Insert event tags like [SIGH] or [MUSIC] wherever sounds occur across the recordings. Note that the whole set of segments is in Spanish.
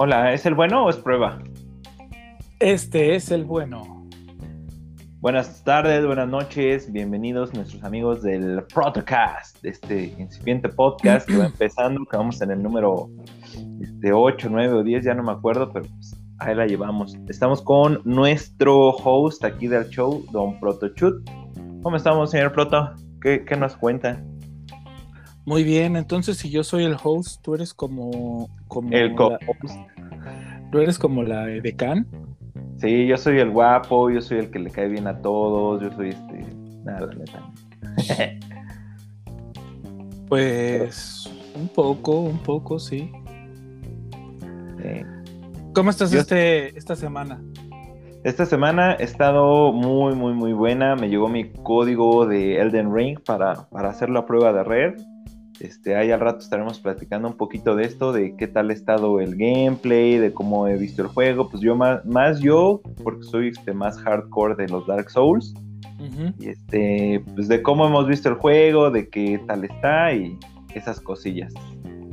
Hola, ¿es el bueno o es prueba? Este es el bueno. Buenas tardes, buenas noches, bienvenidos nuestros amigos del Protocast, de este incipiente podcast que va [CLEARS THROAT] empezando, que vamos en el número este, 8, 9 o 10, ya no me acuerdo, pero pues, ahí la llevamos. Estamos con nuestro host aquí del show, Don Protochut. ¿Cómo estamos, señor Proto? ¿Qué, qué nos cuenta? Muy bien, entonces si yo soy el host, tú eres como, como El co la, tú eres como la decán. Sí, yo soy el guapo, yo soy el que le cae bien a todos, yo soy este. Nada, la neta. [LAUGHS] Pues un poco, un poco, sí. Sí. ¿Cómo estás Yo- este esta semana? Esta semana he estado muy, muy, muy buena. Me llegó mi código de Elden Ring para, para hacer la prueba de red. Este, ahí al rato estaremos platicando un poquito de esto, de qué tal ha estado el gameplay, de cómo he visto el juego. Pues yo más, más yo, porque soy este, más hardcore de los Dark Souls. Y este, pues de cómo hemos visto el juego, de qué tal está y esas cosillas.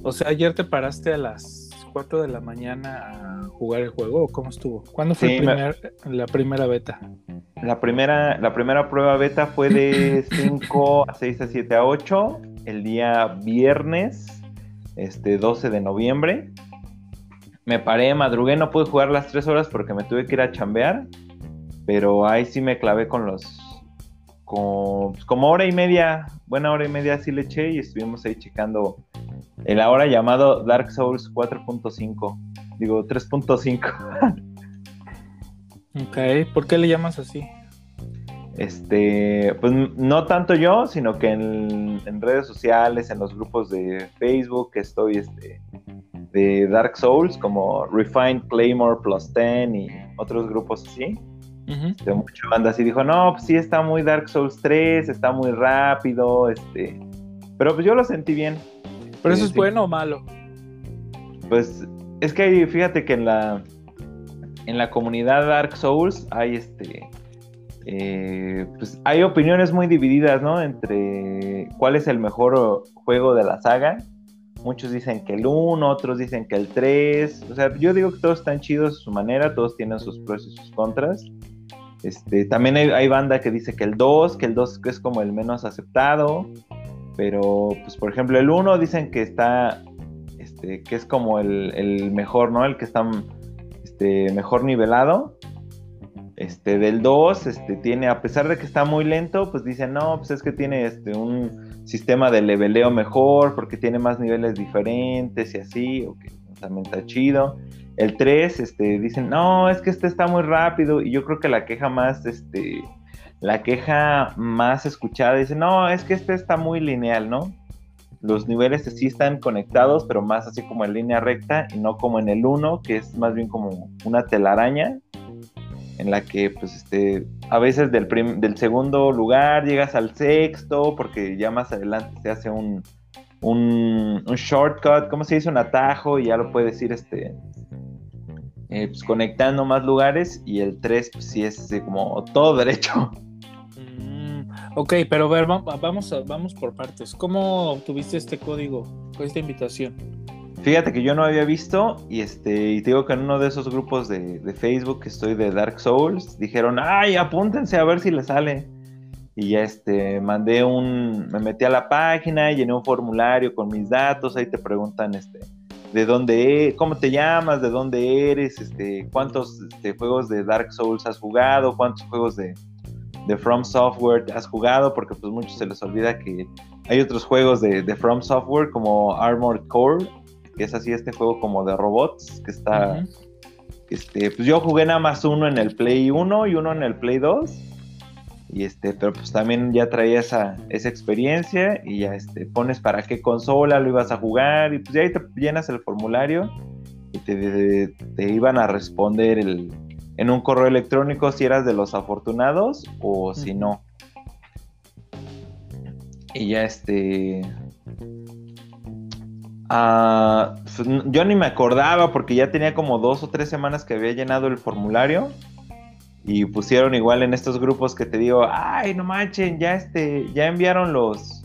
O sea, ayer te paraste a las 4 de la mañana a jugar el juego o cómo estuvo? ¿Cuándo fue Sí, me- la primera beta? La primera, la primera prueba beta fue de [CLEARS THROAT] 5 a 6 a 7 a 8, el día viernes, este 12 de noviembre. Me paré, madrugué, no pude jugar las 3 horas porque me tuve que ir a chambear, pero ahí sí me clavé con los... Con, pues, como hora y media, buena hora y media sí le eché y estuvimos ahí checando el ahora llamado Dark Souls 4.5, digo 3.5. [LAUGHS] Ok, ¿por qué le llamas así? Este, pues no tanto yo, sino que en, en redes sociales, en los grupos de Facebook, que estoy este, de Dark Souls, como Refined Claymore Plus 10 y otros grupos así, Ujú. de mucha banda así dijo, no, pues sí está muy Dark Souls 3, está muy rápido, este, pero pues yo lo sentí bien. ¿Pero eso Sí, es sí. bueno o malo? Pues es que fíjate que en la en la comunidad Dark Souls hay este eh, pues hay opiniones muy divididas, ¿no? Entre cuál es el mejor juego de la saga. Muchos dicen que el 1, otros dicen que el 3. O sea, yo digo que todos están chidos a su manera, todos tienen sus pros y sus contras. Este, también hay, hay banda que dice que el 2, que el 2 es como el menos aceptado. Pero, pues, por ejemplo, el 1 dicen que está este, que es como el, mejor, ¿no? El que está este, mejor nivelado. Este, del 2, este, tiene, a pesar de que está muy lento, pues dicen, no, pues es que tiene este, un sistema de leveleo mejor, porque tiene más niveles diferentes y así, o que también está chido. El 3, este, dicen, no, es que este está muy rápido, y yo creo que la queja más, este, la queja más escuchada, dice, no, es que este está muy lineal, ¿no? los niveles sí están conectados, pero más así como en línea recta y no como en el 1, que es más bien como una telaraña en la que pues este a veces del, prim- del segundo lugar llegas al sexto porque ya más adelante se hace un, un, un shortcut, ¿cómo se dice? Un atajo y ya lo puedes ir este eh, pues, conectando más lugares y el 3 pues sí es así como todo derecho. Mm, ok, pero a ver, va- vamos, a- vamos por partes. ¿Cómo obtuviste este código, esta invitación? Fíjate que yo no había visto y este y te digo que en uno de esos grupos de, de Facebook que estoy de Dark Souls dijeron, ay, apúntense a ver si les sale. Y ya este, mandé un, me metí a la página, llené un formulario con mis datos, ahí te preguntan este, de dónde, e- cómo te llamas, de dónde eres, este, cuántos este, juegos de Dark Souls has jugado, cuántos juegos de, de From Software has jugado, porque pues muchos se les olvida que hay otros juegos de, de From Software como Armored Core, que es así este juego como de robots, que está, Ujú. este, pues yo jugué nada más uno en el Play 1 y uno en el Play 2. Y este, pero pues también ya traía esa, esa experiencia y ya este, pones para qué consola lo ibas a jugar y pues ya ahí te llenas el formulario y te, te iban a responder el, en un correo electrónico si eras de los afortunados o si no. Y ya este... ah, pues, yo ni me acordaba porque ya tenía como dos o tres semanas que había llenado el formulario y pusieron igual en estos grupos que te digo, ay, no manchen, ya este, ya enviaron los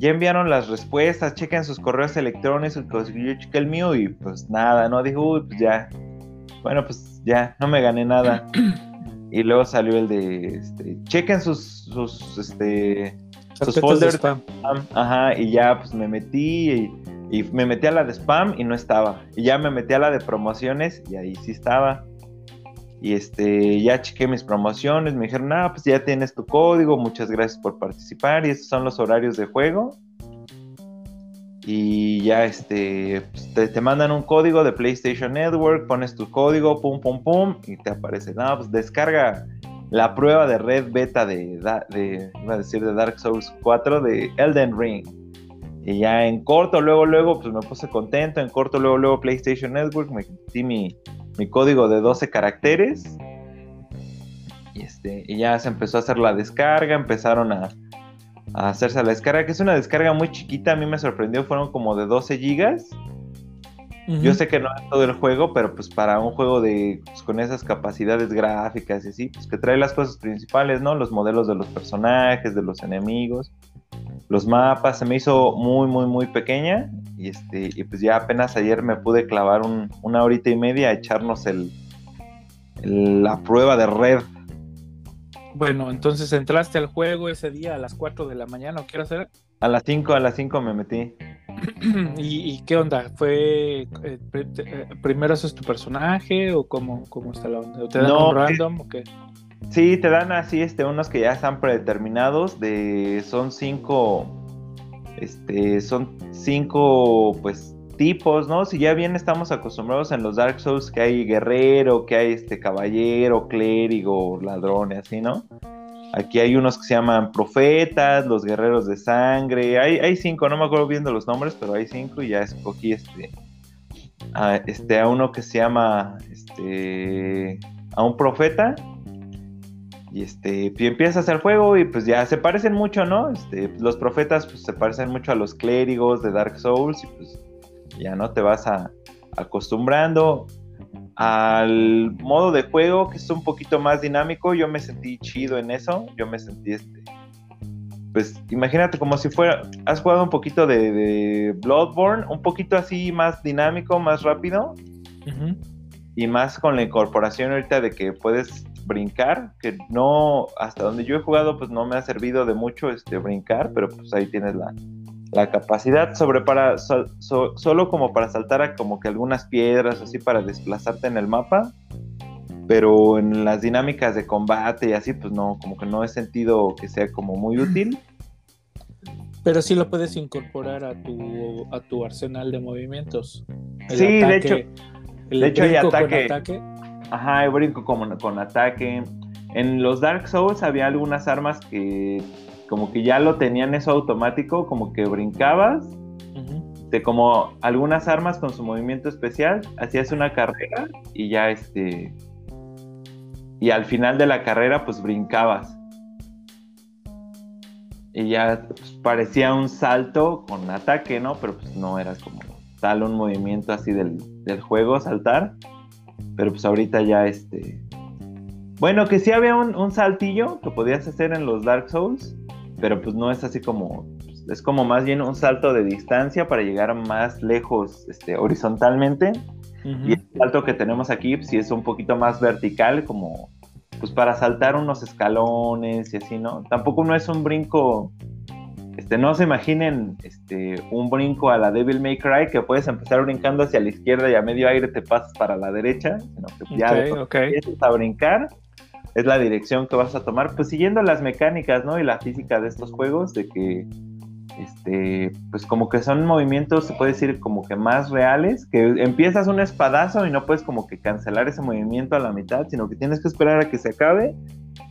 ya enviaron las respuestas, chequen sus correos electrónicos, yo chequé el mío y pues nada, ¿no? Dijo, uy, pues ya, bueno, pues ya, no me gané nada. [CLEARS THROAT] Y luego salió el de, este, chequen sus, sus, este, sus folders. spam. Ajá, y ya pues me metí y, y, me metí a la de spam y no estaba. Y ya me metí a la de promociones y ahí sí estaba. Y este, ya chequé mis promociones, me dijeron, ah, pues ya tienes tu código, muchas gracias por participar y estos son los horarios de juego. Y ya este, pues, te, mandan un código de PlayStation Network, pones tu código, pum, pum, pum, y te aparece, no, pues descarga la prueba de red beta de, de, a decir, de Dark Souls 4 de Elden Ring. Y ya en corto, luego, luego, pues me puse contento, en corto, luego, luego PlayStation Network, me metí mi, mi código de 12 caracteres. Y, este, y ya se empezó a hacer la descarga, empezaron a, hacerse la descarga, que es una descarga muy chiquita, a mí me sorprendió, fueron como de 12 gigas. Yo sé que no es todo el juego, pero pues para un juego de pues, con esas capacidades gráficas y así, pues que trae las cosas principales, ¿no? Los modelos de los personajes, de los enemigos, los mapas, se me hizo muy, muy, muy pequeña y este, y pues ya apenas ayer me pude clavar una horita y media a echarnos el, la prueba de red. Bueno, entonces entraste al juego ese día a las 4 de la mañana, ¿o qué hacer? A las 5, a las 5 me metí. [CLEARS THROAT] ¿Y, qué onda? ¿Fue eh, eh, primero haces tu personaje o cómo, cómo está la onda? ¿Te dan un random o qué? Sí, te dan así este unos que ya están predeterminados de son cinco este, son cinco, pues, tipos, ¿no? Si ya bien estamos acostumbrados en los Dark Souls que hay guerrero, que hay este caballero, clérigo, ladrón y así, ¿no? Aquí hay unos que se llaman profetas, los guerreros de sangre. Hay, cinco, no me acuerdo bien de los nombres, pero hay cinco y ya escogí este. A, este, a uno que se llama. Este. A un profeta y este, y empiezas el juego y pues ya se parecen mucho, ¿no? Este, los profetas pues se parecen mucho a los clérigos de Dark Souls y pues ya no te vas a, acostumbrando al modo de juego que es un poquito más dinámico. Yo me sentí chido en eso, yo me sentí este, pues imagínate como si fuera, has jugado un poquito de, Bloodborne, un poquito así más dinámico, más rápido. Y más con la incorporación ahorita de que puedes brincar, que no, hasta donde yo he jugado, pues no me ha servido de mucho este brincar, pero pues ahí tienes la, capacidad sobre para solo como para saltar a como que algunas piedras así para desplazarte en el mapa pero en las dinámicas de combate y así pues no como que no he sentido que sea como muy útil. Pero sí lo puedes incorporar a tu a tu arsenal de movimientos. Sí de hecho de hecho hay ataque. Ajá, el brinco como con ataque. En los Dark Souls había algunas armas que como que ya lo tenían eso automático, como que brincabas. de como algunas armas con su movimiento especial, hacías una carrera y ya este... Y al final de la carrera pues brincabas. Y ya pues, parecía un salto con ataque, ¿no? Pero pues no eras como tal un movimiento así del, del juego, saltar. Pero pues ahorita ya este... Bueno, que sí había un, saltillo que podías hacer en los Dark Souls, pero pues no es así como... Es como más bien un salto de distancia para llegar más lejos este, horizontalmente. Y el salto que tenemos aquí, pues, sí es un poquito más vertical, como pues para saltar unos escalones y así, ¿no? Tampoco no es un brinco este, no se imaginen este, un brinco a la Devil May Cry que puedes empezar brincando hacia la izquierda y a medio aire te pasas para la derecha, sino que ya empiezas a brincar, es la dirección que vas a tomar, pues siguiendo las mecánicas, ¿no? Y la física de estos juegos, de que, este, pues como que son movimientos, se puede decir, como que más reales, que empiezas un espadazo y no puedes como que cancelar ese movimiento a la mitad, sino que tienes que esperar a que se acabe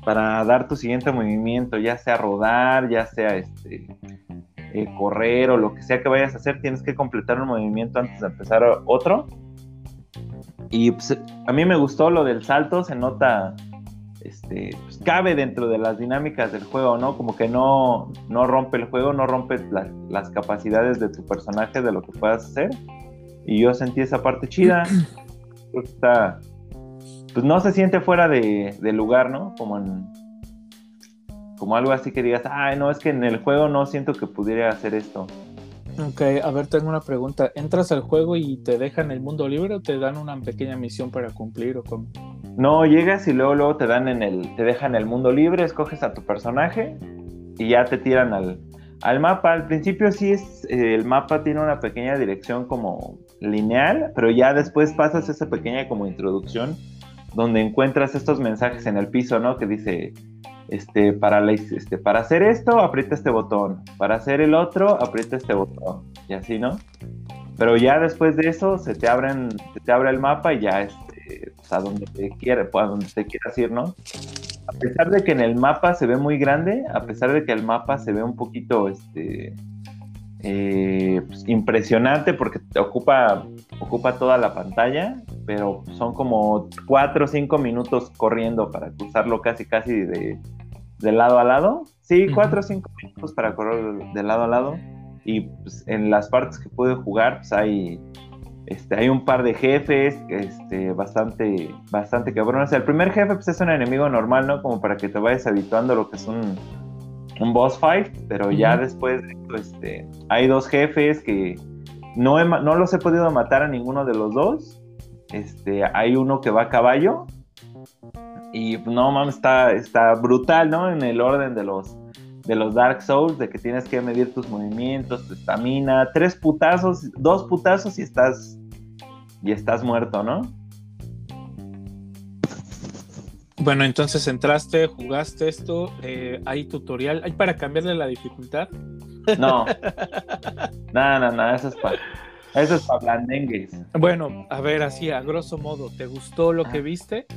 para dar tu siguiente movimiento, ya sea rodar, ya sea este eh, correr o lo que sea que vayas a hacer, tienes que completar un movimiento antes de empezar otro. Y pues, a mí me gustó lo del salto, se nota, este, pues, cabe dentro de las dinámicas del juego, ¿no? Como que no, no rompe el juego, no rompe las capacidades de tu personaje, de lo que puedas hacer. Y yo sentí esa parte chida. [CLEARS THROAT] Creo que está, pues no se siente fuera de, lugar, ¿no? Como en, como algo así que digas, ay, no, es que en el juego no siento que pudiera hacer esto. Ok, a ver, tengo una pregunta. ¿Entras al juego y te dejan el mundo libre o te dan una pequeña misión para cumplir o cómo? No, llegas y luego, luego te dan en el, te dejan el mundo libre, escoges a tu personaje y ya te tiran al, al mapa. Al principio sí es, eh, el mapa tiene una pequeña dirección como lineal, pero ya después pasas esa pequeña como introducción donde encuentras estos mensajes en el piso, ¿no? Que dice, este, para, este, para hacer esto, aprieta este botón, para hacer el otro, aprieta este botón, y así, ¿no? Pero ya después de eso se te abren, se te abre el mapa y ya este, pues, a donde te quieras, pues, a donde te quieras ir, ¿no? A pesar de que en el mapa se ve muy grande, a pesar de que el mapa se ve un poquito, este, eh, pues, impresionante porque te ocupa, ocupa toda la pantalla, pero son como 4 o 5 minutos corriendo para cruzarlo casi casi de, lado a lado. Sí, 4 o 5 minutos para correr de lado a lado. Y pues, en las partes que pude jugar, pues hay, este, hay un par de jefes este, bastante, bastante cabrones. el primer jefe pues, es un enemigo normal, ¿no? Como para que te vayas habituando a lo que es un un boss fight, pero ya después este, hay dos jefes que no, no los he podido matar a ninguno de los dos. Este, hay uno que va a caballo y no mames, está, está brutal, ¿no? En el orden de los, de los Dark Souls, de que tienes que medir tus movimientos, tu estamina, tres putazos, dos putazos y estás, y estás muerto, ¿no? Bueno, entonces entraste, jugaste esto, eh, hay tutorial, ¿hay para cambiarle la dificultad? No, nada, nada, nada, eso es para, eso es para blandengues. Bueno, a ver, así, a grosso modo, ¿te gustó lo que viste?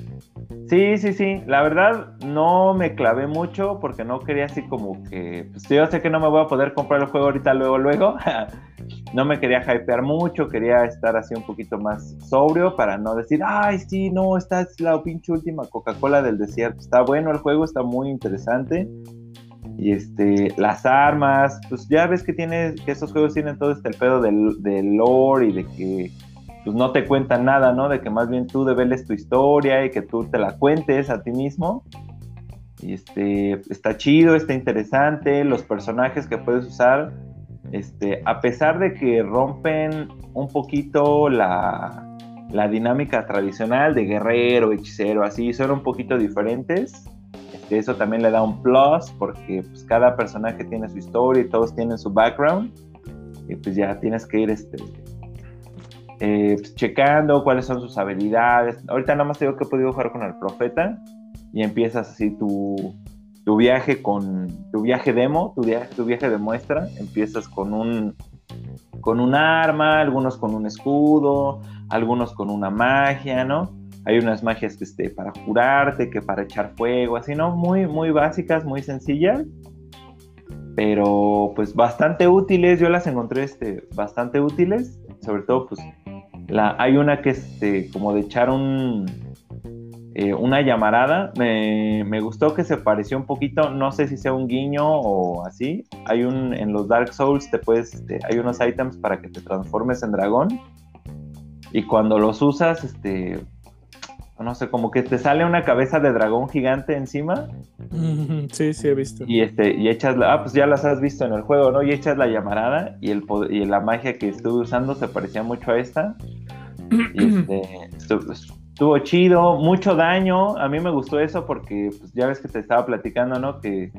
Sí, sí, sí, la verdad no me clavé mucho porque no quería así como que, pues yo sé que no me voy a poder comprar el juego ahorita, luego, luego, [LAUGHS] no me quería hypear mucho, quería estar así un poquito más sobrio para no decir, ay, sí, no, esta es la pinche última Coca-Cola del desierto. Está bueno el juego, está muy interesante. Y este, las armas, pues ya ves que tiene, que esos juegos tienen todo este pedo del, del lore y de que pues no te cuentan nada, ¿no? De que más bien tú develes tu historia y que tú te la cuentes a ti mismo. Y este, está chido, está interesante, los personajes que puedes usar este, a pesar de que rompen un poquito la, dinámica tradicional de guerrero, hechicero, así, son un poquito diferentes. Este, eso también le da un plus porque pues, cada personaje tiene su historia y todos tienen su background. Y pues ya tienes que ir este, eh, pues, checando cuáles son sus habilidades. Ahorita nada más digo que he podido jugar con el profeta y empiezas así tu, tu viaje con tu viaje demo, tu viaje, tu viaje de muestra, empiezas con un con un arma, algunos con un escudo, algunos con una magia, ¿no? Hay unas magias que este, para curarte, que para echar fuego, así, ¿no? Muy, muy básicas, muy sencillas, pero pues bastante útiles, yo las encontré este, bastante útiles, sobre todo pues la, hay una que es este, como de echar un, eh, una llamarada. Me, gustó que se pareció un poquito, no sé si sea un guiño o así. Hay un, en los Dark Souls te puedes, este, hay unos items para que te transformes en dragón. Y cuando los usas, este, no sé, como que te sale una cabeza de dragón gigante encima. Sí, sí, he visto. Y este, y echas la, ah, pues ya las has visto en el juego, ¿no? Y echas la llamarada y el y la magia que estuve usando se parecía mucho a esta. Y este, estuvo chido, mucho daño. A mí me gustó eso porque pues, ya ves que te estaba platicando, ¿no? Que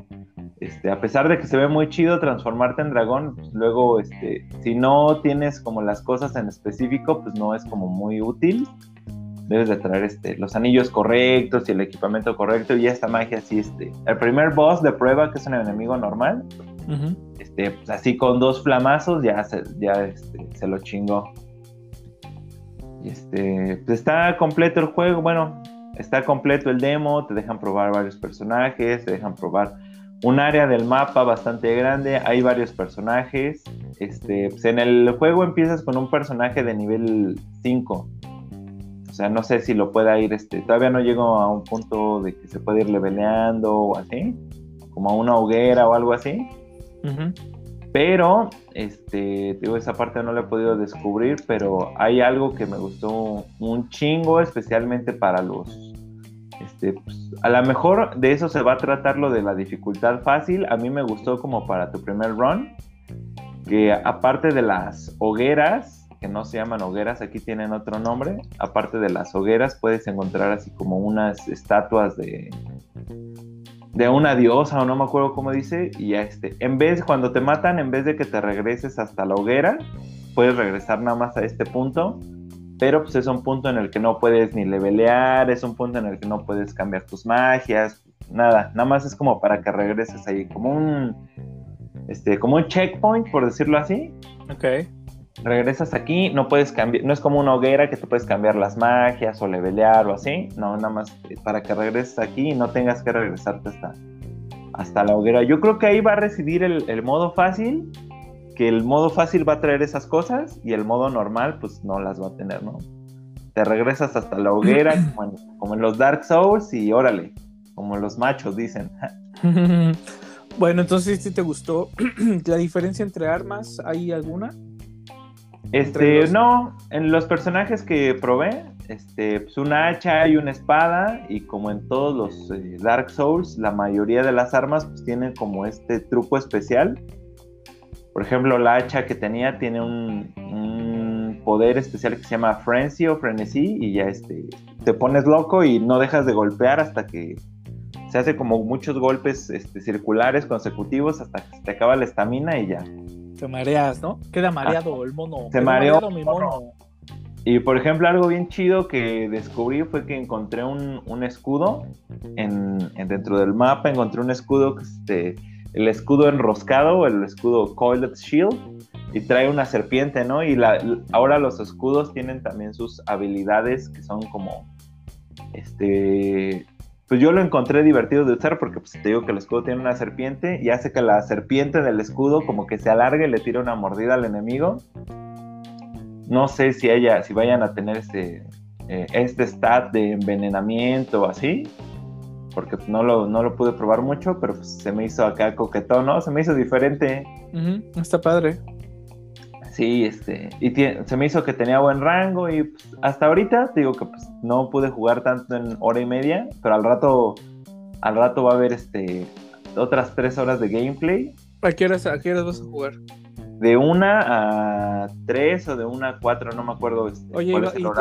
este, a pesar de que se ve muy chido transformarte en dragón, pues, luego, este, si no tienes como las cosas en específico, pues no es como muy útil. Debes de traer este, los anillos correctos y el equipamiento correcto y esta magia así, este, el primer boss de prueba, que es un enemigo normal, este, pues así con dos flamazos ya se, ya, este, se lo chingó. Este, pues está completo el juego, bueno, está completo el demo, te dejan probar varios personajes, te dejan probar un área del mapa bastante grande, hay varios personajes. Este, pues en el juego empiezas con un personaje de nivel 5. O sea, no sé si lo pueda ir, este, todavía no llego a un punto de que se puede ir leveleando o así, como a una hoguera o algo así. Pero, este, digo, esa parte no la he podido descubrir, pero hay algo que me gustó un chingo, especialmente para los, Este, pues, a lo mejor de eso se va a tratar lo de la dificultad fácil. A mí me gustó como para tu primer run, que aparte de las hogueras, que no se llaman hogueras, aquí tienen otro nombre, aparte de las hogueras puedes encontrar así como unas estatuas de de una diosa o no me acuerdo cómo dice y ya este, en vez cuando te matan en vez de que te regreses hasta la hoguera, puedes regresar nada más a este punto pero pues es un punto en el que no puedes ni levelear, es un punto en el que no puedes cambiar tus magias, nada, nada más es como para que regreses ahí, como un, este, como un checkpoint, por decirlo así. Ok. Regresas aquí, no puedes cambiar, no es como una hoguera que te puedes cambiar las magias o levelear o así, no, nada más para que regreses aquí y no tengas que regresarte hasta, hasta la hoguera. Yo creo que ahí va a residir el, el modo fácil que el modo fácil va a traer esas cosas y el modo normal pues no las va a tener, ¿no? Te regresas hasta la hoguera [CLEARS THROAT] como en, los Dark Souls y órale, como los machos dicen. [LAUGHS] bueno, entonces si te gustó [CLEARS THROAT] la diferencia entre armas, ¿hay alguna? Este, no, en los personajes que probé, este, pues una hacha y una espada y como en todos los eh, Dark Souls, la mayoría de las armas pues tienen como este truco especial por ejemplo, la hacha que tenía tiene un, poder especial que se llama Frenzy o Frenesí y ya este, te pones loco y no dejas de golpear hasta que se hace como muchos golpes este, circulares consecutivos hasta que se te acaba la estamina y ya. Te mareas, ¿no? Queda mareado el mono. Se mareó mi mono. Y por ejemplo, algo bien chido que descubrí fue que encontré un, escudo en, dentro del mapa, encontré un escudo este, el escudo enroscado, el escudo Coiled Shield, y trae una serpiente, ¿no? Y la, ahora los escudos tienen también sus habilidades que son como, este, pues yo lo encontré divertido de usar porque pues te digo que el escudo tiene una serpiente y hace que la serpiente del escudo como que se alargue y le tire una mordida al enemigo. No sé si ella, si vayan a tener este, eh, este stat de envenenamiento o así, porque no lo, no lo pude probar mucho, pero pues se me hizo acá coquetón, ¿no? Se me hizo diferente. está padre. Sí, este, y se me hizo que tenía buen rango y pues, hasta ahorita digo que pues no pude jugar tanto en hora y media, pero al rato, al rato va a haber este otras tres horas de gameplay. ¿A qué a vas a jugar? De una a tres o de una a cuatro, no me acuerdo. Este, Oye,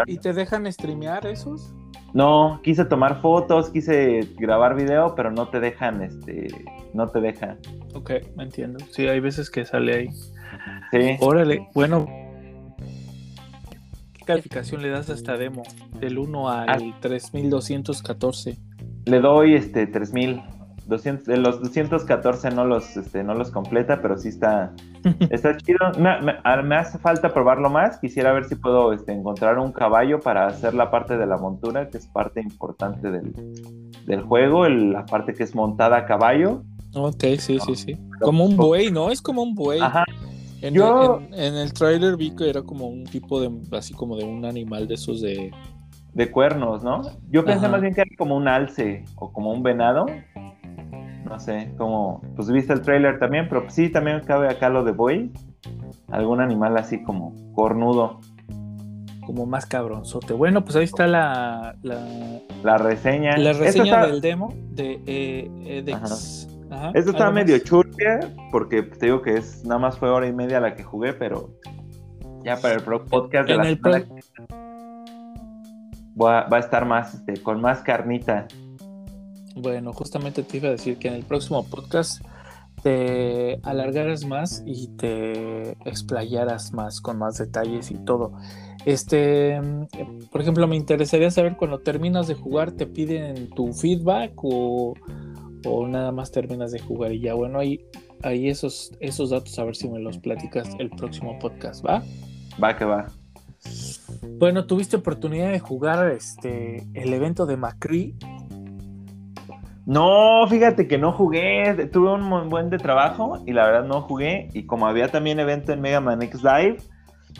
¿y, te dejan streamear esos? No, quise tomar fotos, quise grabar video, pero no te dejan, este, no te dejan. Ok, me entiendo. Sí, hay veces que sale ahí. Sí. Órale, bueno. ¿Qué calificación le das a esta demo? Del 1 al 3214. Ah. Le doy este 3000. 200, de los 214 no los, este, no los completa, pero sí está, [LAUGHS] está chido. Me, hace falta probarlo más. Quisiera ver si puedo este, encontrar un caballo para hacer la parte de la montura, que es parte importante del, del juego, la parte que es montada a caballo. Ok, sí, sí, sí. Como un buey, ¿no? Es como un buey. Ajá. En, Yo... en, el trailer vi que era como un tipo de, así como de un animal de esos de... De cuernos, ¿no? Yo pensé más bien que era como un alce o como un venado no sé, como, pues viste el trailer también, pero sí, también cabe acá lo de Boy, algún animal así como cornudo. Como más cabronzote. Bueno, pues ahí está la... La, reseña. La reseña del demo de eh, Edex. Esto está medio churria, porque te digo que es nada más fue hora y media la que jugué, pero ya para el podcast de la semana va, a estar más, este, con más carnita. Bueno, justamente te iba a decir que en el próximo podcast te alargaras más y te explayaras más con más detalles y todo. Este, por ejemplo, me interesaría saber cuando terminas de jugar, ¿te piden tu feedback o, nada más terminas de jugar y ya? Bueno, ahí, ahí esos, esos datos a ver si me los platicas el próximo podcast, ¿va? Va que va. Bueno, tuviste oportunidad de jugar este el evento de Macri no, fíjate que no jugué, tuve un buen de trabajo y la verdad no jugué y como había también evento en Mega Man X Live,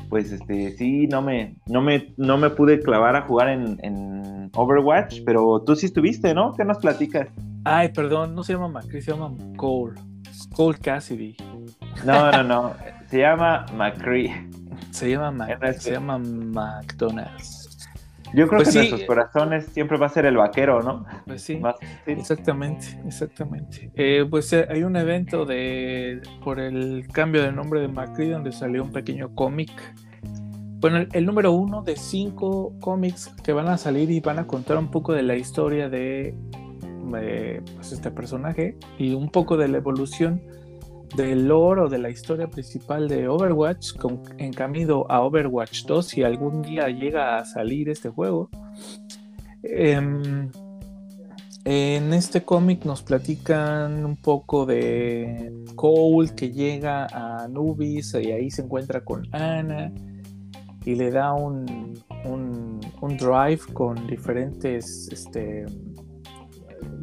pues este sí no me no me no me pude clavar a jugar en, Overwatch, pero tú sí estuviste, ¿no? ¿Qué nos platicas? Ay, perdón, no se llama Macri, se llama Cole. Cole Cassidy. No, no, no, se llama Macri. Se llama Mac, se llama McDonald's. Yo creo Pues que sí. en nuestros corazones siempre va a ser el vaquero, ¿no? Pues sí. Más- sí. Exactamente, exactamente. Eh, pues eh, hay un evento de por el cambio de nombre de Macri donde salió un pequeño cómic. Bueno, el, el número uno de cinco cómics que van a salir y van a contar un poco de la historia de eh, pues, este personaje y un poco de la evolución del lore o de la historia principal de Overwatch con, en camino a Overwatch 2 si algún día llega a salir este juego. Em, en este cómic nos platican un poco de Cole que llega a Nubis y ahí se encuentra con Ana y le da un, un- un drive con diferentes, este,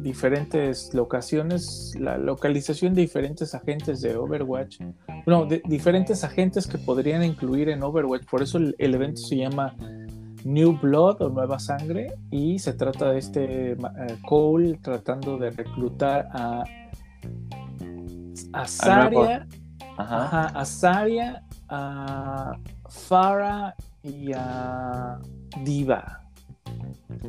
diferentes locaciones, la localización de diferentes agentes de Overwatch. No, de diferentes agentes que podrían incluir en Overwatch. Por eso el, el evento se llama New Blood o Nueva Sangre y se trata de este eh, Cole tratando de reclutar a a Zarya, Ajá. ajá, a Zarya, a Farah y a Diva.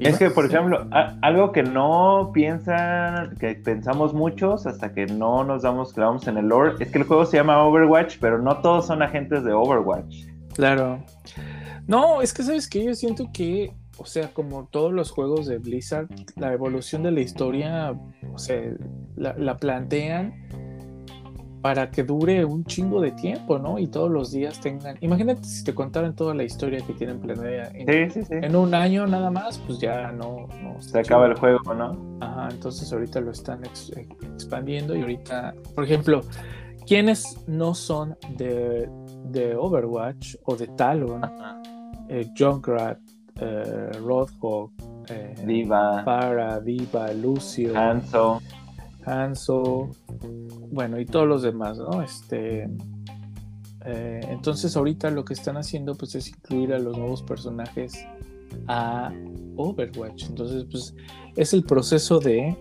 Es que, por ejemplo, algo que no piensan, que pensamos muchos hasta que no nos damos clavamos en el lore, es que el juego se llama Overwatch, pero no todos son agentes de Overwatch. Claro. No, es que sabes que yo siento que, o sea, como todos los juegos de Blizzard, la evolución de la historia, o sea, la plantean para que dure un chingo de tiempo, ¿no? Y todos los días tengan. Imagínate si te contaran toda la historia que tienen planeada en, Sí, sí, sí. en un año nada más, pues ya no. no Se acaba el juego, ¿no? Ajá, entonces ahorita lo están ex- eh, expandiendo y ahorita, por ejemplo, ¿quiénes no son de, de Overwatch o de Talon? Eh, Junkrat, eh, Roadhog, eh, Diva, Farah, Diva, Lucio, Hanzo. Hanzo, bueno, y todos los demás, ¿no? Este, eh, entonces ahorita lo que están haciendo pues es incluir a los nuevos personajes a Overwatch. Entonces, pues es el proceso de,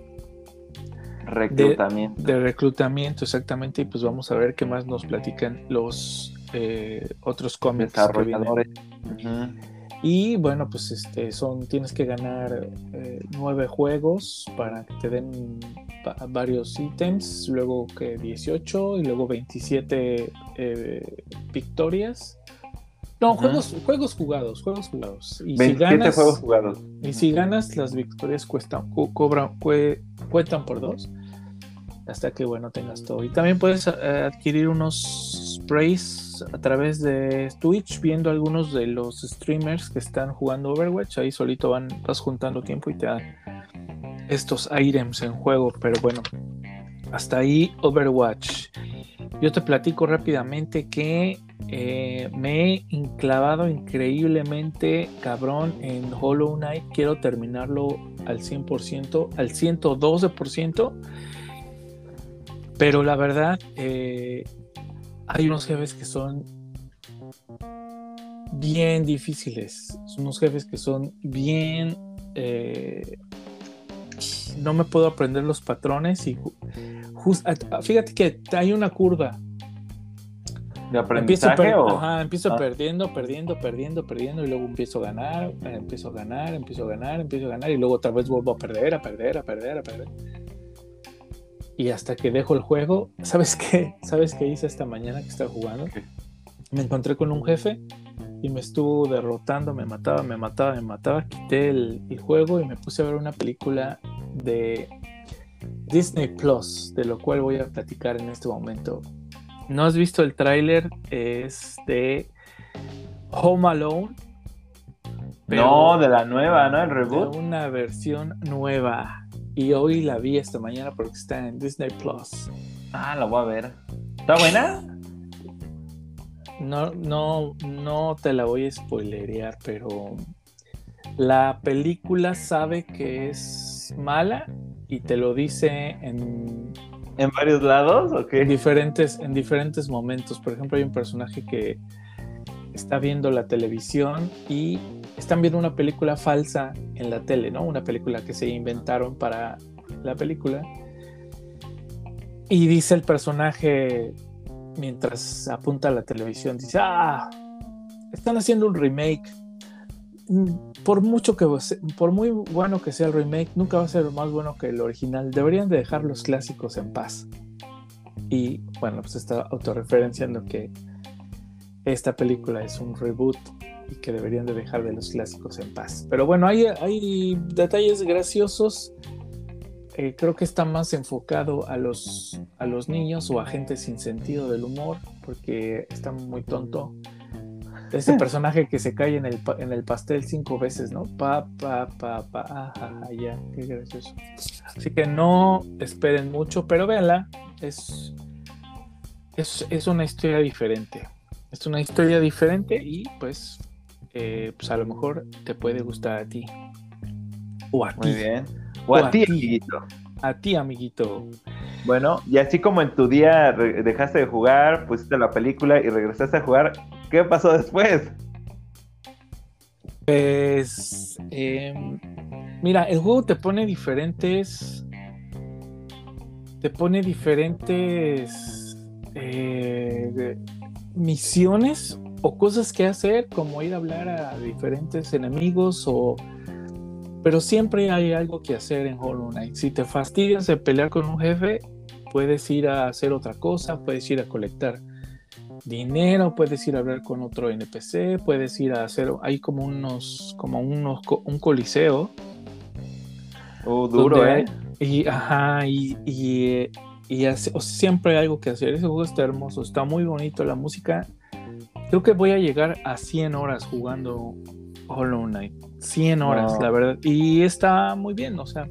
reclutamiento. de reclutamiento exactamente y pues vamos a ver qué más nos platican los eh, otros cómics que vienen. desarrolladores. Y bueno, pues este son tienes que ganar eh, nueve juegos para que te den va- varios ítems, luego que 18 y luego 27 eh, victorias. No, juegos, juegos jugados, juegos jugados. Y si 27 ganas, juegos jugados. y si ganas, las victorias cuestan, cu- cobran, cue- cuentan por dos. Hasta que bueno tengas todo. Y también puedes eh, adquirir unos sprays a través de Twitch, viendo algunos de los streamers que están jugando Overwatch. Ahí solito van, vas juntando tiempo y te dan estos items en juego. Pero bueno, hasta ahí Overwatch. Yo te platico rápidamente que eh, me he enclavado increíblemente, cabrón, en Hollow Knight. Quiero terminarlo al 100%, al 112%. Pero la verdad, eh, hay unos jefes que son bien difíciles. Son unos jefes que son bien... eh, no me puedo aprender los patrones y ah, fíjate que hay una curva ¿De Empiezo, aprendizaje per- o...? ajá, empiezo Ah. perdiendo, perdiendo, perdiendo, perdiendo y luego empiezo a ganar, empiezo a ganar, empiezo a ganar, empiezo a ganar y luego otra vez vuelvo a perder, a perder, a perder, a perder. Y hasta que dejo el juego, ¿sabes qué? [LAUGHS] ¿Sabes qué hice esta mañana que estaba jugando? ¿Qué? Me encontré con un jefe y me estuvo derrotando, me mataba, me mataba, me mataba. Quité el, el juego y me puse a ver una película de Disney Plus, de lo cual voy a platicar en este momento. ¿No has visto el tráiler? Es de Home Alone. pero No, de la nueva, ¿no? El de reboot. una versión nueva. Y hoy la vi esta mañana porque está en Disney Plus. Ah, la voy a ver. ¿Está buena? No, no, no te la voy a spoilerear, pero la película sabe que es mala y te lo dice en, ¿En varios lados o en qué? diferentes, en diferentes momentos. Por ejemplo, hay un personaje que está viendo la televisión y están viendo una película falsa en la tele, ¿no? Una película que se inventaron para la película. Y dice el personaje, mientras apunta a la televisión, dice, ah, están haciendo un remake. por mucho que por muy bueno que sea el remake, nunca va a ser más bueno que el original. Deberían de dejar los clásicos en paz. Y bueno, pues está autorreferenciando que esta película es un reboot y que deberían de dejar de los clásicos en paz. Pero bueno, hay, hay detalles graciosos. Eh, creo que está más enfocado a los, a los niños o a gente sin sentido del humor, porque está muy tonto. Ese [LAUGHS] personaje que se cae en el, en el pastel cinco veces, ¿no? Pa, pa, pa, pa, ya, qué gracioso. Así que no esperen mucho, pero véanla, es, es, es una historia diferente. Es una historia diferente y pues eh, pues a lo mejor te puede gustar a ti. O a Muy bien. O, a, ti, amiguito. A ti, amiguito. Bueno, y así como en tu día dejaste de jugar, pusiste la película y regresaste a jugar, ¿qué pasó después? Pues, em, mira, el juego te pone diferentes, te pone diferentes eh, misiones o cosas que hacer, como ir a hablar a diferentes enemigos o... Pero siempre hay algo que hacer en Hollow Knight. Si te fastidias de pelear con un jefe, puedes ir a hacer otra cosa, puedes ir a colectar dinero, puedes ir a hablar con otro NPC, puedes ir a hacer, hay como unos, como unos, un coliseo. Oh, duro, ¿eh? y, ajá, y, y, y siempre hay algo que hacer. Ese juego está hermoso, está muy bonito, la música Creo que voy a llegar a 100 horas jugando Hollow Knight. 100 horas, la verdad. Y está muy bien, o sea,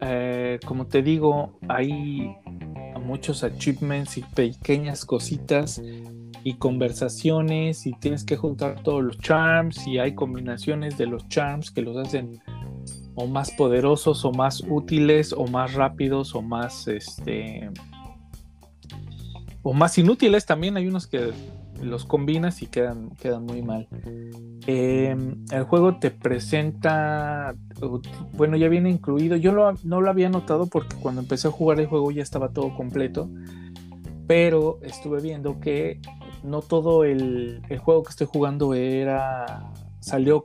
eh, como te digo, hay muchos achievements y pequeñas cositas y conversaciones y tienes que juntar todos los charms y hay combinaciones de los charms que los hacen o más poderosos o más útiles o más rápidos o más este o más inútiles también hay unos que los combinas y quedan, quedan muy mal. Em, el juego te presenta, bueno, ya viene incluido. Yo no lo había notado porque cuando empecé a jugar el juego ya estaba todo completo, pero estuve viendo que no todo el, juego que estoy jugando era salió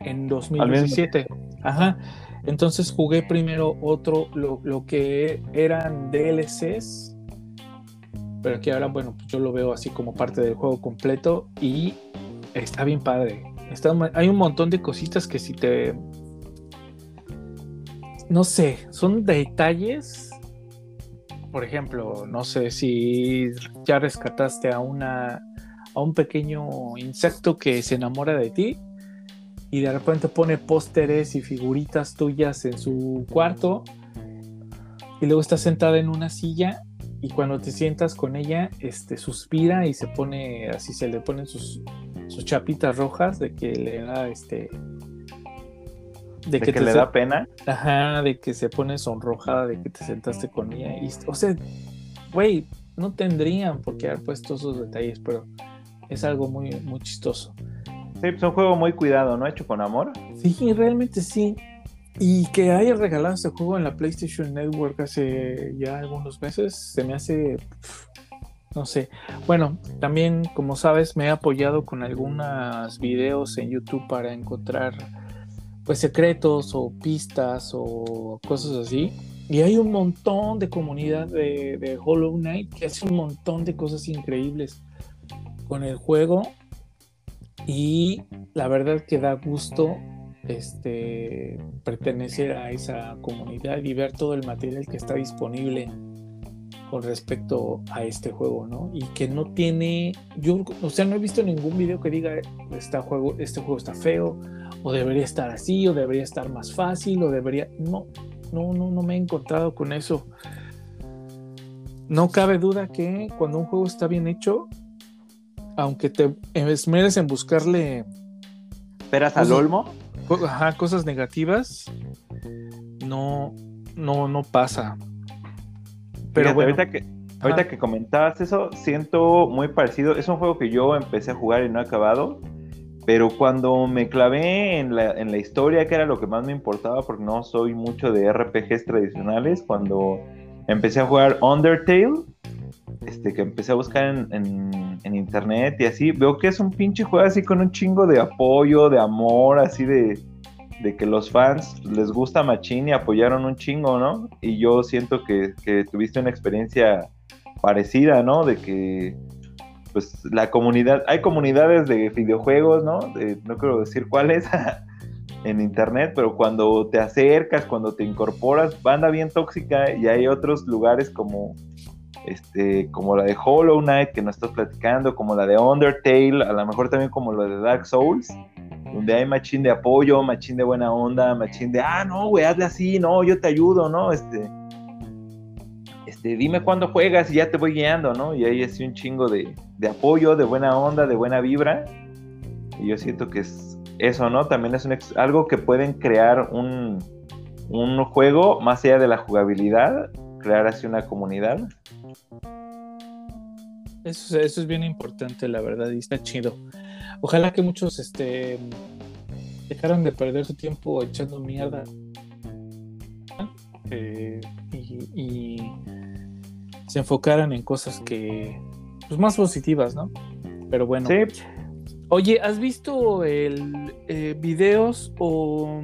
en 2017. Ajá. Entonces jugué primero otro, lo, lo que eran DLCs pero aquí ahora, bueno, pues yo lo veo así como parte del juego completo y está bien padre. hay un montón de cositas que si te... No sé, son detalles. Por ejemplo, no sé si ya rescataste a una a un pequeño insecto que se enamora de ti y de repente pone pósteres y figuritas tuyas en su cuarto y luego está sentada en una silla y cuando te sientas con ella, este, suspira y se pone, así se le ponen sus, sus chapitas rojas de que le da, este... De, que, le da pena. Ajá, de que se pone sonrojada de que te sentaste con ella. Y, o sea, güey, no tendrían por qué haber puesto esos detalles, pero es algo muy, muy chistoso. Sí, es un juego muy cuidado, ¿no? Hecho con amor. Sí, realmente sí. Y que haya regalado este juego en la PlayStation Network hace ya algunos meses, se me hace, no sé. Bueno, también, como sabes, me he apoyado con algunos videos en YouTube para encontrar, pues, secretos o pistas o cosas así. Y hay un montón de comunidad de, de Hollow Knight que hace un montón de cosas increíbles con el juego. Y la verdad que da gusto este, pertenecer a esa comunidad y ver todo el material que está disponible con respecto a este juego, ¿no? Y que no tiene, yo, o sea, no he visto ningún video que diga este juego, este juego está feo, o debería estar así, o debería estar más fácil, o debería, no, no, no, no me he encontrado con eso. No cabe duda que cuando un juego está bien hecho, aunque te esmeres en buscarle... ¿Esperas al olmo? Cosas negativas, no, no, no pasa. Pero ahorita que, ahorita que comentabas eso, siento muy parecido. Es un juego que yo empecé a jugar y no he acabado. Pero cuando me clavé en la, en la historia, que era lo que más me importaba, porque no soy mucho de RPGs tradicionales, cuando empecé a jugar Undertale, este, que empecé a buscar en, en, internet y así, veo que es un pinche juego así con un chingo de apoyo, de amor, así de, de que los fans les gusta Machín y apoyaron un chingo, ¿no? Y yo siento que, que tuviste una experiencia parecida, ¿no? De que pues la comunidad, hay comunidades de videojuegos, ¿no? no quiero decir cuáles [LAUGHS] en internet, pero cuando te acercas, cuando te incorporas, banda bien tóxica y hay otros lugares como este, como la de Hollow Knight que nos estás platicando, como la de Undertale, a lo mejor también como la de Dark Souls, donde hay machín de apoyo, machín de buena onda, machín de, ah, no, güey, hazle así, no, yo te ayudo, ¿no? Este, este, dime cuándo juegas y ya te voy guiando, ¿no? Y ahí es un chingo de, de apoyo, de buena onda, de buena vibra. Y yo siento que es eso, ¿no? También es algo que pueden crear un, un juego más allá de la jugabilidad, crear así una comunidad. Eso, eso es bien importante, la verdad, y está chido. Ojalá que muchos este, dejaran de perder su tiempo echando mierda eh, y, se enfocaran en cosas que, pues más positivas, ¿no? Pero bueno. Sí. Oye, ¿has visto el eh, videos o,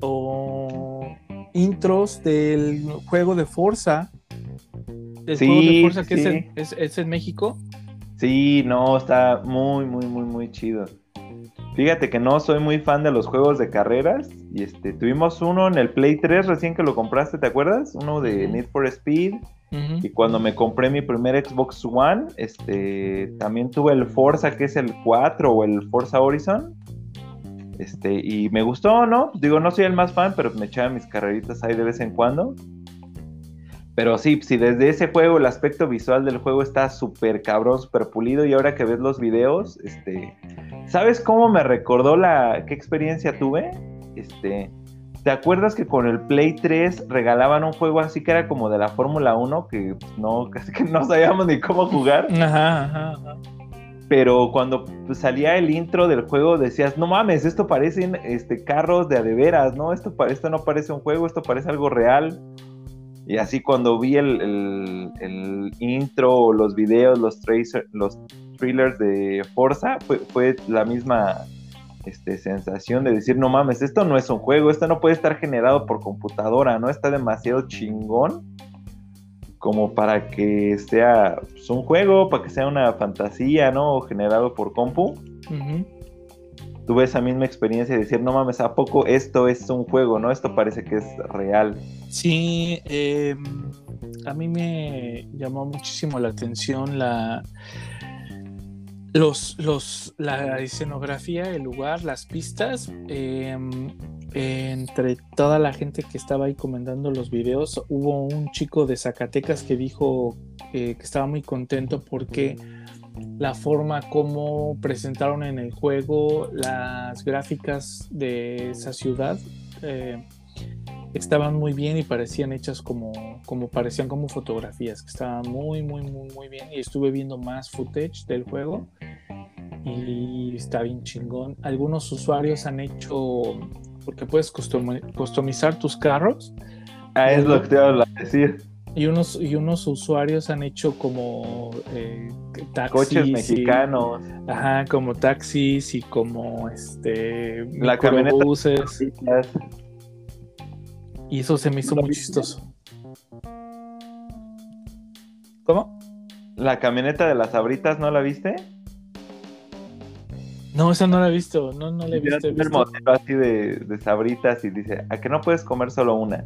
o intros del juego de Forza? ¿El juego de que es, en, México? Sí, no, está muy, muy, muy, muy chido. Fíjate que no soy muy fan de los juegos de carreras. Y este, tuvimos uno en el Play 3 recién que lo compraste, ¿te acuerdas? Uno de Need for Speed. Y cuando me compré mi primer Xbox One, este, también tuve el Forza, que es el 4 o el Forza Horizon. Este, y me gustó, ¿no? Digo, no soy el más fan, pero me echaba mis carreritas ahí de vez en cuando. Pero sí, si desde ese juego el aspecto visual del juego está súper cabrón, súper pulido y ahora que ves los videos, este, ¿sabes cómo me recordó la qué experiencia tuve? Este, ¿te acuerdas que con el Play 3 regalaban un juego así que era como de la Fórmula 1 que pues, no [LAUGHS] casi que no sabíamos ni cómo jugar? Ajá, ajá, ajá. Pero cuando salía el intro del juego decías, no mames, esto parecen este, carros de adeveras, ¿no? Esto, esto no parece un juego, esto parece algo real. Y así cuando vi el, el, intro, los videos, los, tracer, los thrillers de Forza, fue, fue la misma este, sensación de decir, no mames, esto no es un juego, esto no puede estar generado por computadora, ¿no? Está demasiado chingón como para que sea pues, un juego, para que sea una fantasía, ¿no? Generado por compu tuve esa misma experiencia de decir, no mames, ¿a poco esto es un juego, no? Esto parece que es real. Sí, em, a mí me llamó muchísimo la atención la, los, los, la escenografía, el lugar, las pistas. Em, entre toda la gente que estaba ahí comentando los videos, hubo un chico de Zacatecas que dijo eh, que estaba muy contento porque la forma como presentaron en el juego las gráficas de esa ciudad eh, estaban muy bien y parecían hechas como, como parecían como fotografías, que estaban muy, muy, muy, muy bien. Y estuve viendo más footage del juego y está bien chingón. Algunos usuarios han hecho, porque puedes customizar tus carros. Ah, es lo que te iba a decir y unos, y unos usuarios han hecho como eh, taxis. Coches mexicanos. ajá, como taxis y como este. La buses. Y eso se me hizo muy chistoso. ¿Cómo? ¿La camioneta de las abritas no la viste? No, esa no la he visto, no, no la he visto. el modelo así de, de sabritas y dice, ¿a que no puedes comer solo una?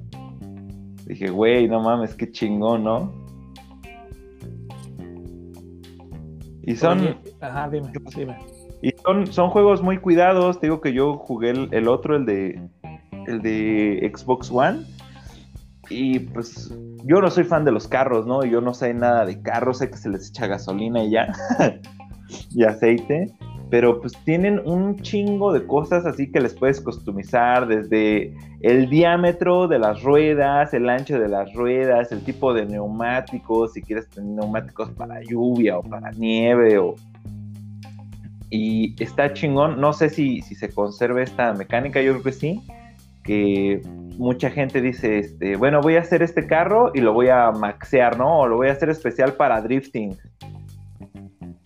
Dije, güey, no mames, qué chingón, ¿no? Y son. ajá, dime, dime. Y son, son juegos muy cuidados. Te digo que yo jugué el, otro, el de. El de Xbox One. Y pues yo no soy fan de los carros, ¿no? Yo no sé nada de carros, sé que se les echa gasolina y ya. [LAUGHS] y aceite pero pues tienen un chingo de cosas así que les puedes customizar, desde el diámetro de las ruedas, el ancho de las ruedas, el tipo de neumáticos, si quieres tener neumáticos para lluvia o para nieve o... Y está chingón, no sé si, si se conserve esta mecánica, yo creo que sí, que mucha gente dice, este, bueno, voy a hacer este carro y lo voy a maxear, ¿no? O lo voy a hacer especial para drifting.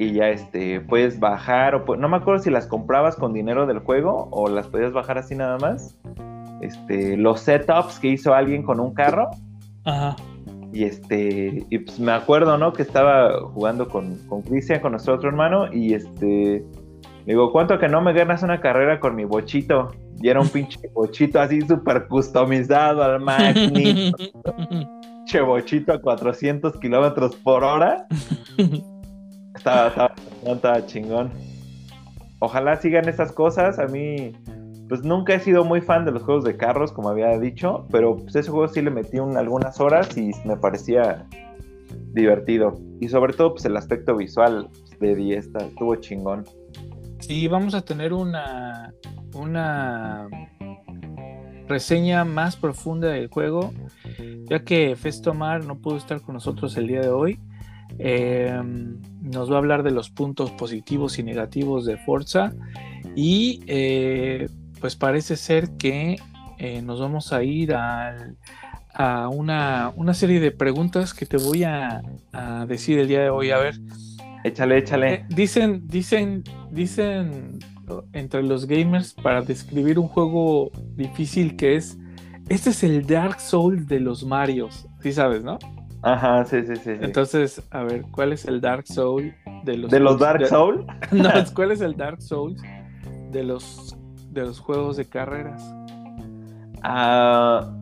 Y ya este, puedes bajar, o no me acuerdo si las comprabas con dinero del juego o las podías bajar así nada más. Este, los setups que hizo alguien con un carro. Ajá. Y este, y pues me acuerdo, ¿no? Que estaba jugando con, con Cristian, con nuestro otro hermano, y este, digo, ¿cuánto que no me ganas una carrera con mi bochito? Y era un pinche [LAUGHS] bochito así súper customizado al máximo. pinche [LAUGHS] bochito a 400 kilómetros por hora. [LAUGHS] Estaba, chingón. Ojalá sigan esas cosas. A mí, pues nunca he sido muy fan de los juegos de carros, como había dicho, pero pues ese juego sí le metí algunas horas y me parecía divertido. Y sobre todo, pues el aspecto visual de Diesta estuvo chingón. Sí, vamos a tener una, una reseña más profunda del juego, ya que Festomar no pudo estar con nosotros el día de hoy. Em, nos va a hablar de los puntos positivos y negativos de Forza y eh, pues parece ser que eh, nos vamos a ir a una, serie de preguntas que te voy a, decir el día de hoy. A ver. Échale, échale. Eh, dicen, dicen, dicen entre los gamers para describir un juego difícil que es. Este es el Dark Souls de los Marios. Sí sabes, ¿no? Ajá, sí, sí, sí. Entonces, a ver, ¿cuál es el Dark Soul de los... ¿De los Dark Souls? [LAUGHS] no, [LAUGHS] ¿cuál es el Dark Souls de los, de los juegos de carreras? Ah,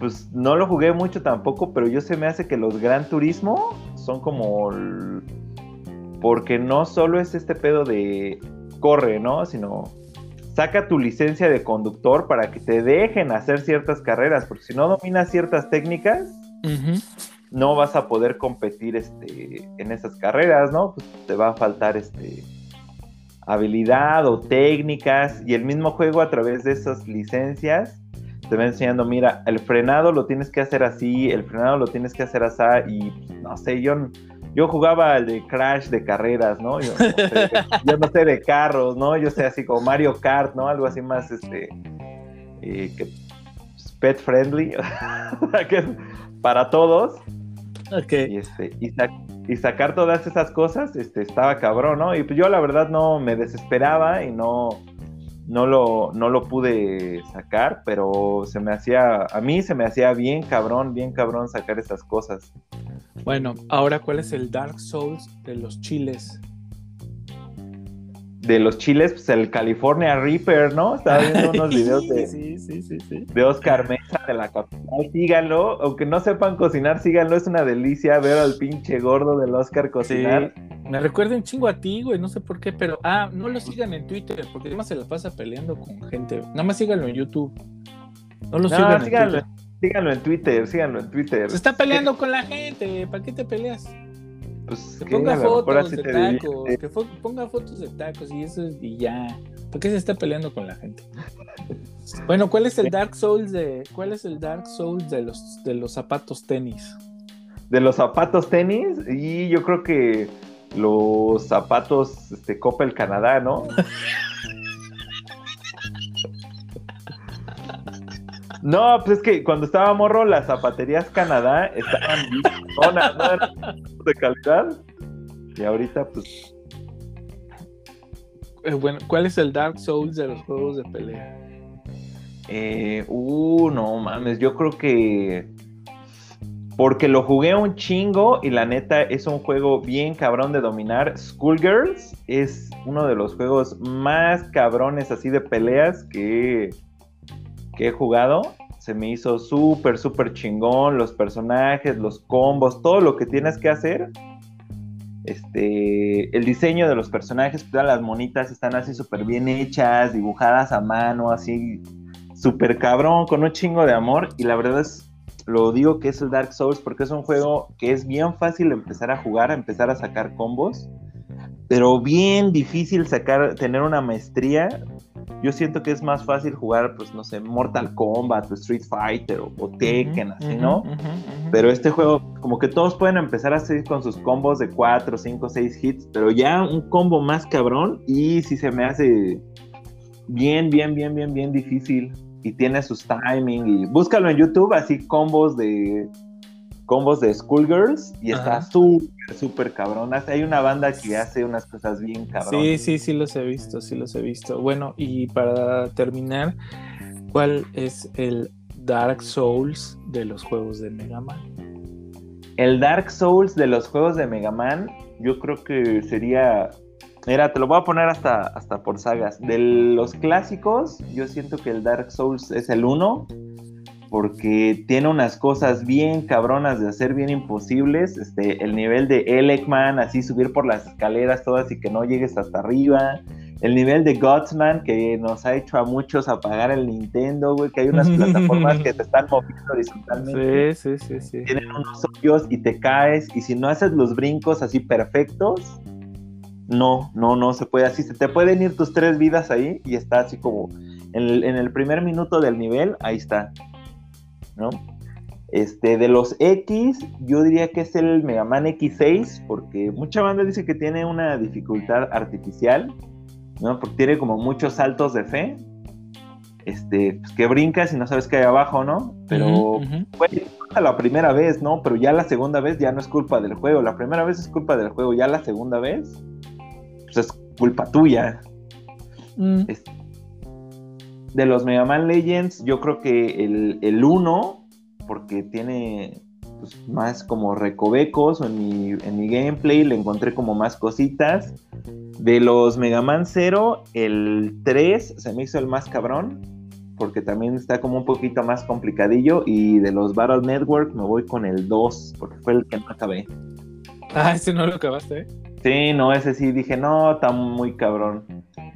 pues no lo jugué mucho tampoco, pero yo se me hace que los Gran Turismo son como... Porque no solo es este pedo de corre, ¿no? Sino saca tu licencia de conductor para que te dejen hacer ciertas carreras, porque si no dominas ciertas técnicas, no vas a poder competir este, en esas carreras, ¿no? Pues te va a faltar este, habilidad o técnicas y el mismo juego a través de esas licencias te va enseñando, mira, el frenado lo tienes que hacer así, el frenado lo tienes que hacer así y no sé, yo, yo jugaba el de Crash de carreras, ¿no? Yo no, sé, [LAUGHS] yo no sé de carros, ¿no? Yo sé así como Mario Kart, ¿no? Algo así más, este, eh, que, pues, pet friendly, [LAUGHS] para todos. Y, este, y, sacar todas esas cosas este, estaba cabrón, ¿no? Y pues yo la verdad no me desesperaba y no, no, lo, no lo pude sacar, pero se me hacía, a mí se me hacía bien cabrón, bien cabrón sacar esas cosas. Bueno, ahora, ¿cuál es el Dark Souls de los chiles? De los chiles, pues el California Reaper, ¿no? Estaba viendo [LAUGHS] unos videos de, de Oscar Mesa de la capital. Síganlo, aunque no sepan cocinar, síganlo, es una delicia ver al pinche gordo del Oscar cocinar. Me recuerda un chingo a ti, güey, no sé por qué, pero ah, no lo sigan en Twitter, porque además se la pasa peleando con gente. Nada más síganlo en YouTube. No lo sigan síganlo, en Twitter. Síganlo en Twitter, síganlo en Twitter. Se está peleando con la gente, ¿para qué te peleas? Pues, que ponga fotos de tacos, que ponga fotos de tacos y eso y ya. ¿Por qué se está peleando con la gente? [LAUGHS] Bueno, ¿cuál es el Dark Souls de cuál es el Dark Souls de los de los zapatos tenis? De los zapatos tenis y yo creo que los zapatos este Coppel Canadá, ¿no? [LAUGHS] No, pues es que cuando estaba morro, las zapaterías Canadá estaban no, de calidad. Y ahorita, pues. Eh, bueno, ¿cuál es el Dark Souls de los juegos de pelea? Eh, uh, no mames, yo creo que. Porque lo jugué un chingo y la neta es un juego bien cabrón de dominar. Schoolgirls es uno de los juegos más cabrones así de peleas que he jugado. Se me hizo súper, súper chingón. Los personajes, los combos, todo lo que tienes que hacer. Este, el diseño de los personajes, todas las monitas están así súper bien hechas, dibujadas a mano, así súper cabrón, con un chingo de amor. Y la verdad es, lo digo que es el Dark Souls porque es un juego que es bien fácil empezar a jugar, empezar a sacar combos, pero bien difícil sacar, tener una maestría yo siento que es más fácil jugar, pues no sé, Mortal Kombat o Street Fighter o, Tekken, así, ¿no? pero este juego, como que todos pueden empezar a hacer con sus combos de 4, 5, 6 hits, pero ya un combo más cabrón y si se me hace bien, bien, bien, bien, bien difícil. y tiene sus timing y búscalo en YouTube, así combos de combos de Schoolgirls y está súper, súper cabronas. Hay una banda que hace unas cosas bien cabronas. Sí, sí, sí los he visto, sí los he visto. Bueno, y para terminar, ¿cuál es el Dark Souls de los juegos de Mega Man? El Dark Souls de los juegos de Mega Man, yo creo que sería Mira, te lo voy a poner hasta, hasta por sagas. De los clásicos, yo siento que el Dark Souls es el uno, porque tiene unas cosas bien cabronas de hacer, bien imposibles. Este, el nivel de Elekman, así subir por las escaleras todas y que no llegues hasta arriba. El nivel de Godsman, que nos ha hecho a muchos apagar el Nintendo, güey, que hay unas plataformas que te están moviendo horizontalmente. Sí, sí, sí, sí. Tienen unos hoyos y te caes, y si no haces los brincos así perfectos, no, no, no se puede así. Se te pueden ir tus tres vidas ahí y está así como en el, primer minuto del nivel, ahí está. ¿No? Este, de los X, yo diría que es el Mega Man X6, porque mucha banda dice que tiene una dificultad artificial, ¿no? Porque tiene como muchos saltos de fe. Este, pues que brincas y no sabes qué hay abajo, ¿no? Pero fue la primera vez, ¿no? Pero ya la segunda vez ya no es culpa del juego. La primera vez es culpa del juego, ya la segunda vez pues es culpa tuya. Mm. De los Mega Man Legends, yo creo que el 1, porque tiene pues, más como recovecos en mi, en mi gameplay, le encontré como más cositas. De los Mega Man 0, el 3 se me hizo el más cabrón, porque también está como un poquito más complicadillo. Y de los Battle Network me voy con el 2, porque fue el que no acabé. Ah, ese no lo acabaste, ¿eh? Sí, no, ese sí dije, no, está muy cabrón.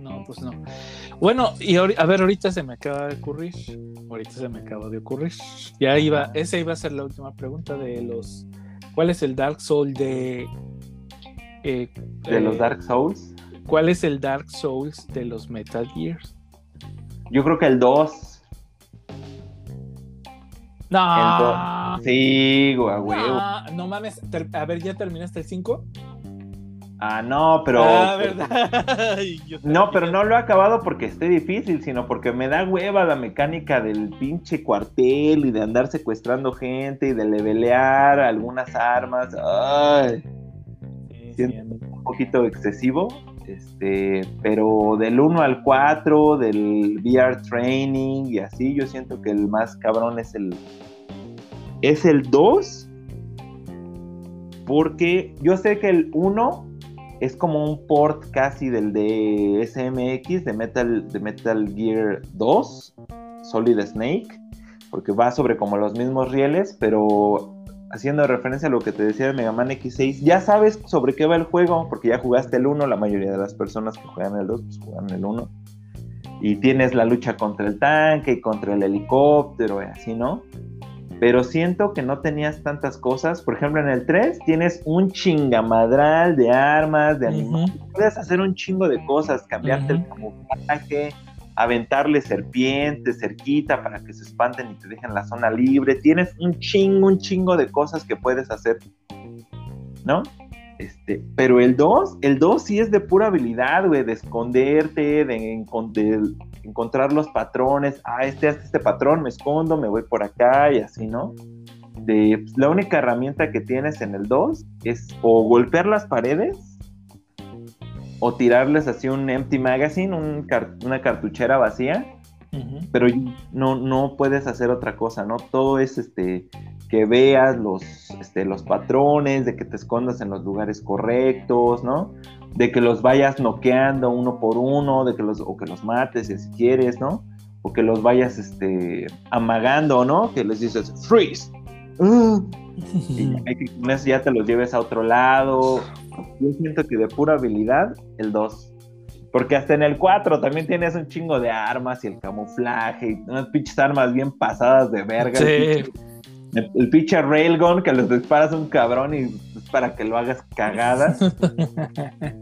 No, pues no. Bueno, y a ver, ahorita se me acaba de ocurrir. Ahorita se me acaba de ocurrir. Ya iba, esa iba a ser la última pregunta de los. ¿Cuál es el Dark Soul de. Eh, de los eh, Dark Souls? ¿Cuál es el Dark Souls de los Metal Gears? Yo creo que el 2. No. Sí, güey, no, no mames. A ver, ¿ya terminaste el 5? Ah, no, pero. Ah, ¿verdad? [LAUGHS] no, pero no lo he acabado porque esté difícil, sino porque me da hueva la mecánica del pinche cuartel y de andar secuestrando gente y de levelear algunas armas. Ay. Siento un poquito excesivo. Este, pero del 1 al 4, del VR training y así, yo siento que el más cabrón es el. Es el 2. Porque yo sé que el 1 es como un port casi del de SMX de Metal, de Metal Gear 2, Solid Snake, porque va sobre como los mismos rieles, pero haciendo referencia a lo que te decía de Mega Man X6, ya sabes sobre qué va el juego, porque ya jugaste el 1, la mayoría de las personas que juegan el 2 pues juegan el 1. Y tienes la lucha contra el tanque y contra el helicóptero y así, ¿no? Pero siento que no tenías tantas cosas. Por ejemplo, en el 3 tienes un chingamadral de armas, de animales. Puedes hacer un chingo de cosas, cambiarte el camuflaje, aventarle serpientes cerquita para que se espanten y te dejen la zona libre. Tienes un chingo, un chingo de cosas que puedes hacer. ¿No? Este, pero el 2, el 2 sí es de pura habilidad, güey, de esconderte, de, encontrar los patrones. Ah, este este patrón, me escondo, me voy por acá y así, ¿no? De, pues, la única herramienta que tienes en el 2 es o golpear las paredes o tirarles así un empty magazine, una cartuchera vacía, pero no, no puedes hacer otra cosa, ¿no? Todo es este que veas los, este, los patrones, de que te escondas en los lugares correctos, ¿no? De que los vayas noqueando uno por uno, de que los, o que los mates si quieres, ¿no? O que los vayas este, amagando, ¿no? Que les dices, freeze. y con eso ya te los lleves a otro lado. Yo siento que de pura habilidad, el 2. Porque hasta en el 4 también tienes un chingo de armas y el camuflaje y unas pinches armas bien pasadas de verga. Sí. El, pinche Railgun que les disparas a un cabrón y es para que lo hagas cagada. [LAUGHS]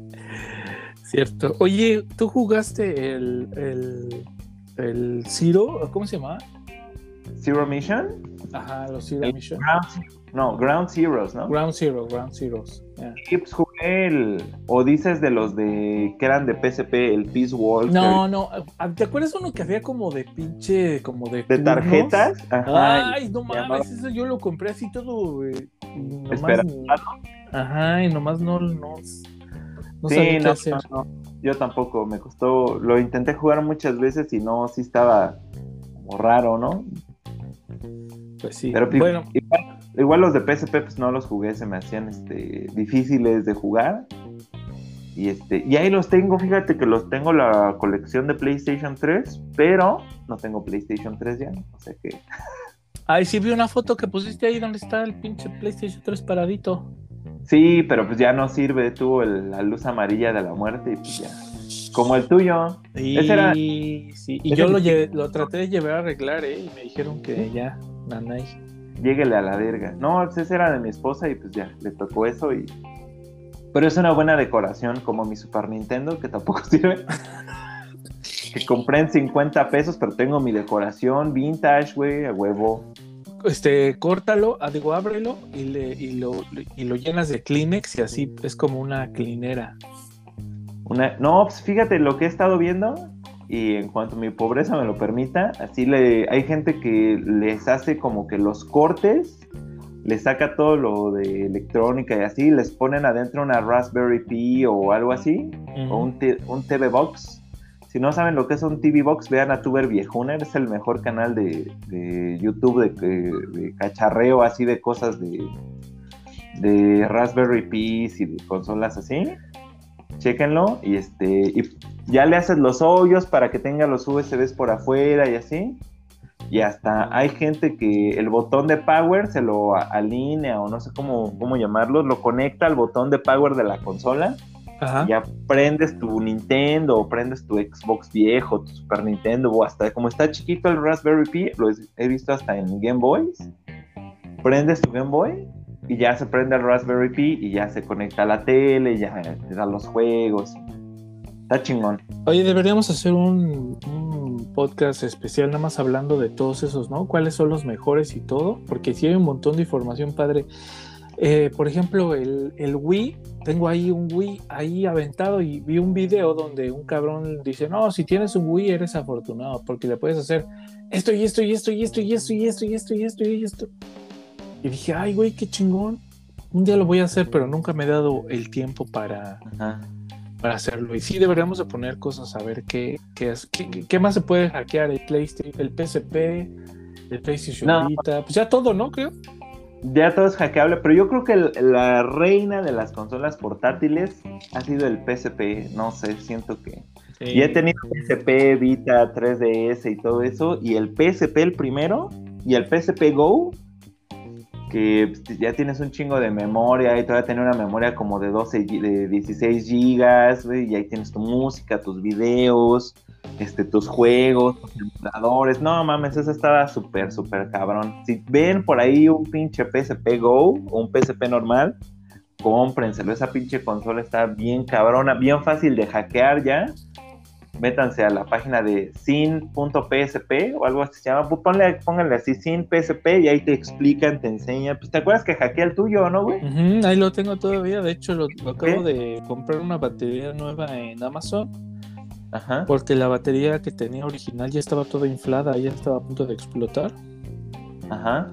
Cierto. Oye, ¿tú jugaste el, el, el Zero? ¿Cómo se llama? Zero Mission. Ajá, los Zero Mission. no, Ground Zeroes, ¿no? Ground Zero, Ground. Yeah. jugué el. O dices de los de. que eran de PSP, el Peace Walker. No, no. ¿Te acuerdas uno que había como de pinche. como de. ¿De tarjetas? Ajá, Ay, no mames, eso yo lo compré así todo. Eh, Espera. Ajá, y nomás no. no, no sí, no, no, yo tampoco. Me costó. Lo intenté jugar muchas veces y no, sí estaba como raro, ¿no? Pues sí. Pero bueno. Igual, los de PSP pues no los jugué, se me hacían este, difíciles de jugar. Y este, y ahí los tengo, fíjate que los tengo la colección de PlayStation 3, pero no tengo PlayStation 3 ya, o sea que. [LAUGHS] Ay, sí vi una foto que pusiste ahí donde está el pinche PlayStation 3 paradito. Sí, pero pues ya no sirve, tuvo la luz amarilla de la muerte y pues ya. Como el tuyo. Y, era... sí. y yo lo, lo traté de llevar a arreglar, ¿eh? Y me dijeron que ya, nanay. Lléguele a la verga. No, pues ese era de mi esposa y pues ya, le tocó eso y. Pero es una buena decoración como mi Super Nintendo, que tampoco [LAUGHS] sirve. que compré en 50 pesos, pero tengo mi decoración vintage, güey, a huevo. Este, córtalo, ah, digo, ábrelo y, le, y, lo, y lo llenas de Kleenex y así es como una clinera. Una, no, pues fíjate lo que he estado viendo y en cuanto mi pobreza me lo permita, así le hay gente que les hace como que los cortes, le saca todo lo de electrónica y así, les ponen adentro una Raspberry Pi o algo así, o un, un, TV Box. Si no saben lo que es un TV Box, vean a Tuber Viejuner, es el mejor canal de, de YouTube de, de, cacharreo así de cosas de, de Raspberry Pi y de consolas así chéquenlo y este y ya le haces los hoyos para que tenga los USBs por afuera y así. Y hasta hay gente que el botón de power se lo alinea o no sé cómo, cómo llamarlo, lo conecta al botón de power de la consola. Ya prendes tu Nintendo o prendes tu Xbox viejo, tu Super Nintendo o hasta como está chiquito el Raspberry Pi, lo he visto hasta en Game Boys. Prendes tu Game Boy y ya se prende el Raspberry Pi y ya se conecta a la tele, ya te da los juegos. Está chingón. Oye, deberíamos hacer un, podcast especial nada más hablando de todos esos, ¿no? ¿Cuáles son los mejores y todo? Porque sí hay un montón de información padre. Eh, por ejemplo, el, el, Wii, tengo ahí un Wii ahí aventado y vi un video donde un cabrón dice, no, si tienes un Wii eres afortunado porque le puedes hacer esto y esto y esto y esto y esto y esto y esto y esto y esto. Y dije, ay, güey, qué chingón. Un día lo voy a hacer, pero nunca me he dado el tiempo para, para hacerlo. Y sí, deberíamos de poner cosas a ver qué, qué, qué, más se puede hackear. El PlayStation, el PSP, el PlayStation Vita. Pues ya todo, ¿no? Creo. Ya todo es hackeable, pero yo creo que la reina de las consolas portátiles ha sido el PSP. No sé, siento que... Y he tenido PSP, Vita, 3DS y todo eso. Y el PSP el primero y el PSP Go que pues, ya tienes un chingo de memoria y todavía tener una memoria como de 12, de 16 gigas, y ahí tienes tu música, tus videos, este, tus juegos, tus emuladores. No mames, eso estaba súper, súper cabrón. Si ven por ahí un pinche PSP Go o un PSP normal, cómprenselo. Esa pinche consola está bien cabrona, bien fácil de hackear ya métanse a la página de sin.psp o algo así se llama, pues ponle, pónganle así sin.psp y ahí te explican, te enseñan. Pues te acuerdas que hackea el tuyo, ¿no, güey? ahí lo tengo todavía, de hecho lo, acabo de comprar una batería nueva en Amazon. Ajá. Porque la batería que tenía original ya estaba toda inflada, ya estaba a punto de explotar. Ajá.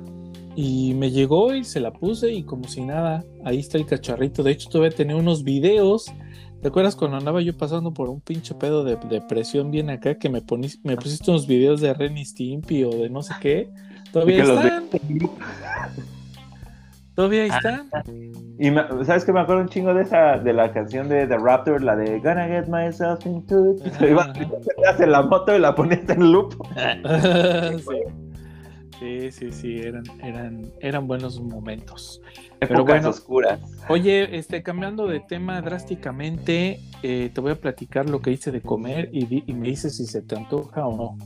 Y me llegó y se la puse y como si nada, ahí está el cacharrito. De hecho, todavía tenía unos videos ¿Te acuerdas cuando andaba yo pasando por un pinche pedo de depresión bien acá que me, me pusiste unos videos de Ren y Stimpy o de no sé qué? Todavía están. Todavía ahí están. Y sabes que me acuerdo un chingo de esa de la canción de The Raptor, la de Gonna Get Myself into it. [LAUGHS] Iba [LAUGHS] la moto y la ponías en loop. [LAUGHS] sí. Sí, sí, sí, eran, eran, eran buenos momentos. Pero bueno, oscuras. Oye, este, cambiando de tema drásticamente, eh, te voy a platicar lo que hice de comer y, me dices si se te antoja o no.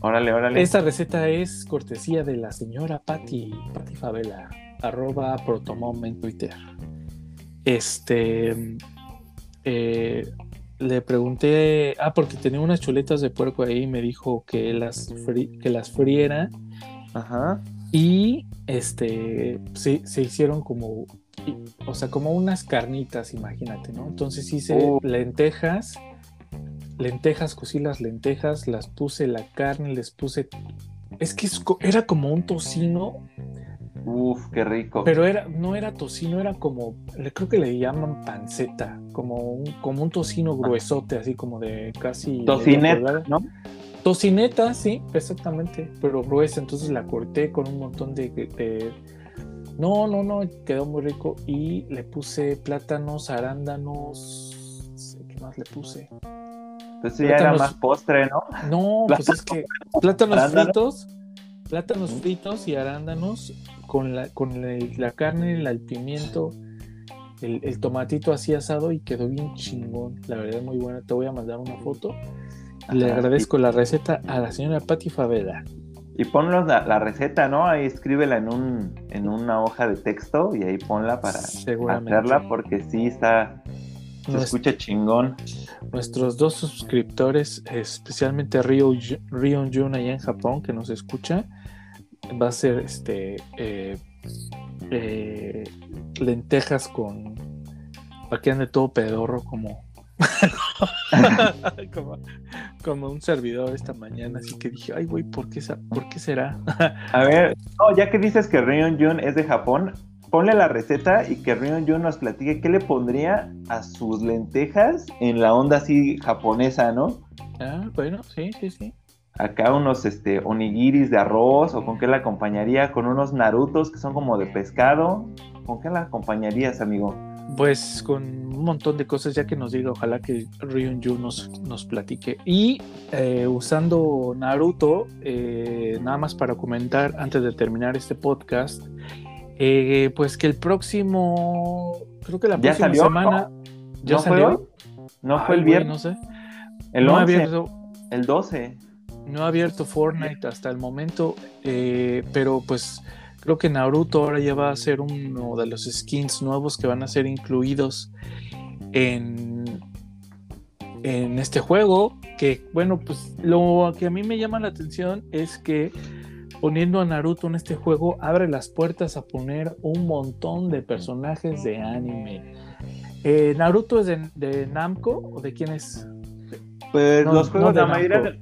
Órale, órale. Esta receta es cortesía de la señora Patti, Patti Favela, arroba protomom en Twitter. Este, eh, le pregunté, ah, porque tenía unas chuletas de puerco ahí y me dijo que las, que las friera Ajá. Y este, sí, se hicieron como o sea, como unas carnitas, imagínate, ¿no? Entonces hice Uh. lentejas, lentejas, cocí las lentejas, las puse la carne, les puse... Es que era como un tocino, Uf, qué rico. pero era, no era tocino, era como, creo que le llaman panceta, como un, como un tocino gruesote, así como de casi... pulgada. ¿no? Tocineta, sí, exactamente, pero gruesa, entonces la corté con un montón de, de- No, no, no, quedó muy rico y le puse plátanos, arándanos, no sé ¿qué más le puse? Entonces ya era más postre, ¿no? No, [LAUGHS] pues es que plátanos fritos, plátanos fritos y arándanos con la, con la, la carne, la- el pimiento, el, el tomatito así asado y quedó bien chingón, la verdad muy buena, te voy a mandar una foto. Le agradezco la receta a la señora Patti Favela. Y ponlos la, la receta, ¿no? Ahí escríbela en un en una hoja de texto y ahí ponla para hacerla porque sí está se escucha chingón. nuestros dos suscriptores, especialmente Ryo, Rion Jun allá en Japón, que nos escucha, va a ser este eh, eh, lentejas con para que ande todo pedorro como [LAUGHS] como, como un servidor esta mañana, así que dije, ay güey, ¿por qué, sa- ¿por qué será? [LAUGHS] A ver, no, ya que dices que Ryon Jun es de Japón, ponle la receta y que Ryon Jun nos platique qué le pondría a sus lentejas en la onda así japonesa, ¿no? ah, bueno, sí, sí, sí. Acá unos este onigiris de arroz o con qué la acompañaría con unos narutos que son como de pescado. ¿Con qué la acompañarías, amigo? Pues con un montón de cosas, ya que nos diga, ojalá que Ryun Yu nos, nos platique. Y eh, usando Naruto, eh, nada más para comentar antes de terminar este podcast, eh, pues que el próximo, creo que la ¿Ya próxima salió? semana, ¿ya ¿No fue salió? hoy? ¿No fue el güey, viernes? no sé. El no ha 11, abierto, el 12. no ha abierto Fortnite hasta el momento, eh, pero pues creo que Naruto ahora ya va a ser uno de los skins nuevos que van a ser incluidos en, en este juego. Que bueno, pues lo que a mí me llama la atención es que poniendo a Naruto en este juego abre las puertas a poner un montón de personajes de anime. Eh, ¿Naruto es de, de Namco o de quién es? Pues No, los juegos, no de la mayoría, de,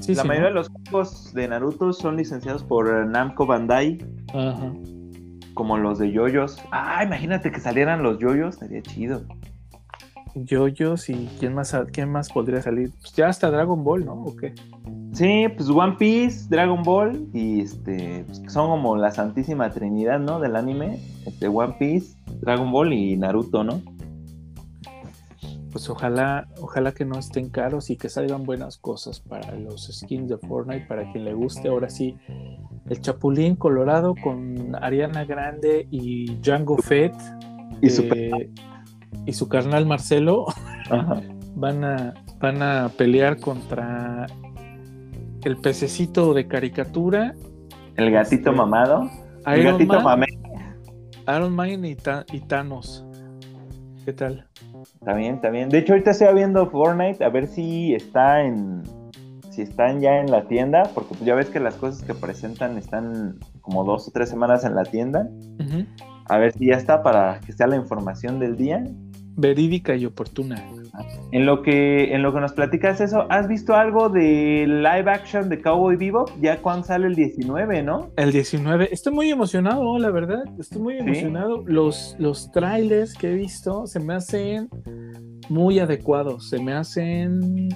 Sí, la sí, mayoría ¿no? de los juegos de Naruto son licenciados por eh, Namco Bandai, Ajá. como los de yoyos. Ah, imagínate que salieran los yoyos, estaría chido. Yoyos y quién más quién más podría salir pues ya hasta Dragon Ball no o qué Sí, pues One Piece, Dragon Ball y este pues, son como la santísima trinidad, ¿no? Del anime, este One Piece, Dragon Ball y Naruto, ¿no? Pues ojalá ojalá que no estén caros y que salgan buenas cosas para los skins de Fortnite para quien le guste ahora sí el Chapulín Colorado con Ariana Grande y Django Fett Y eh, y su carnal Marcelo Ajá. [LAUGHS] van a van a pelear contra el pececito de caricatura El gatito Este, mamado. El Iron gatito Man. Iron Man y, y Thanos. ¿Qué tal? Está bien, está bien. De hecho, ahorita estoy viendo Fortnite a ver si está en. Si están ya en la tienda, porque pues ya ves que las cosas que presentan están como dos o tres semanas en la tienda. A ver si ya está para que sea la información del día. Verídica y oportuna. En lo que, en lo que nos platicas eso, ¿has visto algo de live action de Cowboy Bebop? Ya cuando sale el 19, ¿no? El 19. Estoy muy emocionado, la verdad. Estoy muy ¿Sí? emocionado. Los, los trailers que he visto se me hacen muy adecuados. Se me hacen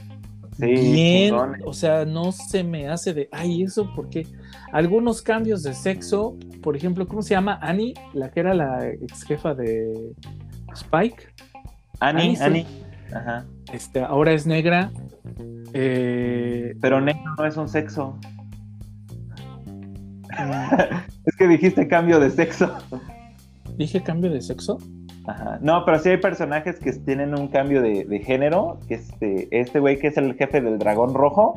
Sí, bien. O sea, no se me hace de. Ay, eso porque algunos cambios de sexo. Por ejemplo, ¿cómo se llama? Annie, la que era la ex jefa de Spike. Annie, Annie. Ajá. Este, ahora es negra. Eh, Pero negro no es un sexo. mm, [LAUGHS] Es que dijiste cambio de sexo. Dije cambio de sexo. Ajá. No, pero sí hay personajes que tienen un cambio de, de género, que este, este güey que es el jefe del dragón rojo,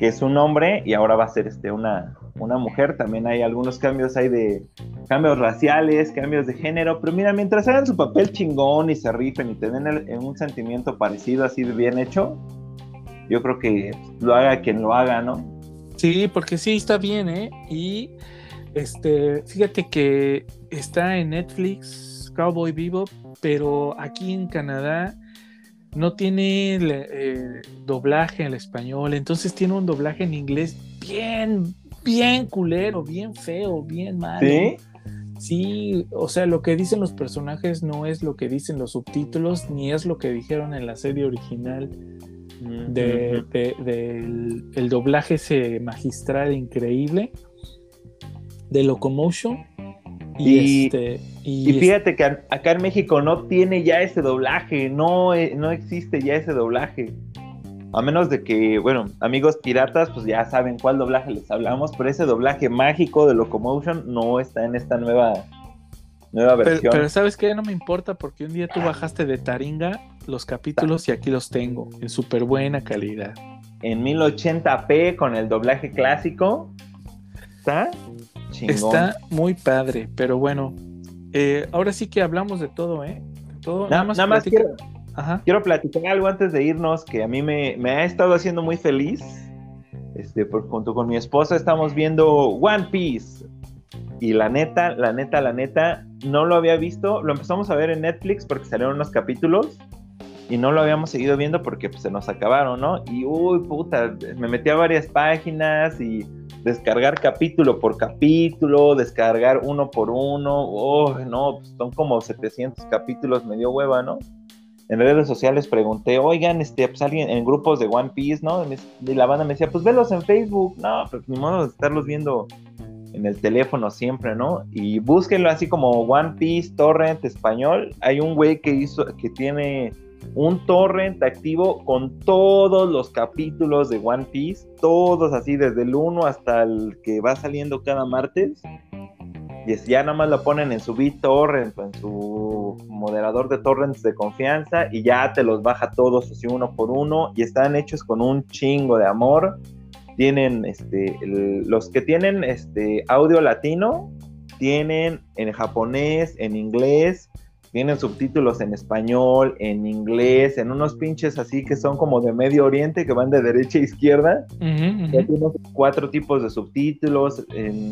que es un hombre y ahora va a ser este, una, una mujer. También hay algunos cambios ahí de cambios raciales, cambios de género, pero mira, mientras hagan su papel chingón y se rifen y te un sentimiento parecido así de bien hecho, yo creo que lo haga quien lo haga, ¿no? Sí, porque sí está bien, ¿eh? Y Este, fíjate que está en Netflix, Cowboy Vivo, pero aquí en Canadá no tiene eh, doblaje en español, entonces tiene un doblaje en inglés bien, bien culero, bien feo, bien malo. ¿Sí? Sí, o sea, lo que dicen los personajes no es lo que dicen los subtítulos, ni es lo que dijeron en la serie original. De, el doblaje ese magistral increíble de Locomotion. Y, este, y, fíjate que acá en México no tiene ya ese doblaje, no, eh, no existe ya ese doblaje. A menos de que, bueno, amigos piratas, pues ya saben cuál doblaje les hablamos, pero ese doblaje mágico de Locomotion no está en esta nueva, nueva versión. Pero, ¿sabes qué? No me importa porque un día tú bajaste de Taringa los capítulos y aquí los tengo en súper buena calidad. En 1080p con el doblaje clásico. ¿Está? Está muy padre, pero bueno, eh, ahora sí que hablamos de todo, ¿eh? Todo, nada, más, Quiero platicar algo antes de irnos que a mí me, ha estado haciendo muy feliz. Este, por, junto con mi esposa estamos viendo One Piece. Y la neta, la neta, la neta, no lo había visto. Lo empezamos a ver en Netflix porque salieron unos capítulos. Y no lo habíamos seguido viendo porque pues, se nos acabaron, ¿no? Y uy, puta, me metí a varias páginas y descargar capítulo por capítulo, descargar uno por uno. Oh, no, pues, son como 700 capítulos, me dio hueva, ¿no? En redes sociales pregunté, oigan, este, pues alguien en grupos de One Piece, ¿no? Y la banda me decía, pues velos en Facebook, no, pues ni modo de estarlos viendo en el teléfono siempre, ¿no? Y búsquenlo así como One Piece Torrent español. Hay un güey que hizo, que tiene un torrent activo con todos los capítulos de One Piece, todos así, desde el 1 hasta el que va saliendo cada martes y ya nada más lo ponen en su BitTorrent o en su moderador de torrents de confianza y ya te los baja todos así uno por uno y están hechos con un chingo de amor. Tienen este los que tienen este audio latino tienen en japonés, en inglés, tienen subtítulos en español, en inglés, en unos pinches así que son como de Medio Oriente, que van de derecha a izquierda. cuatro tipos de subtítulos,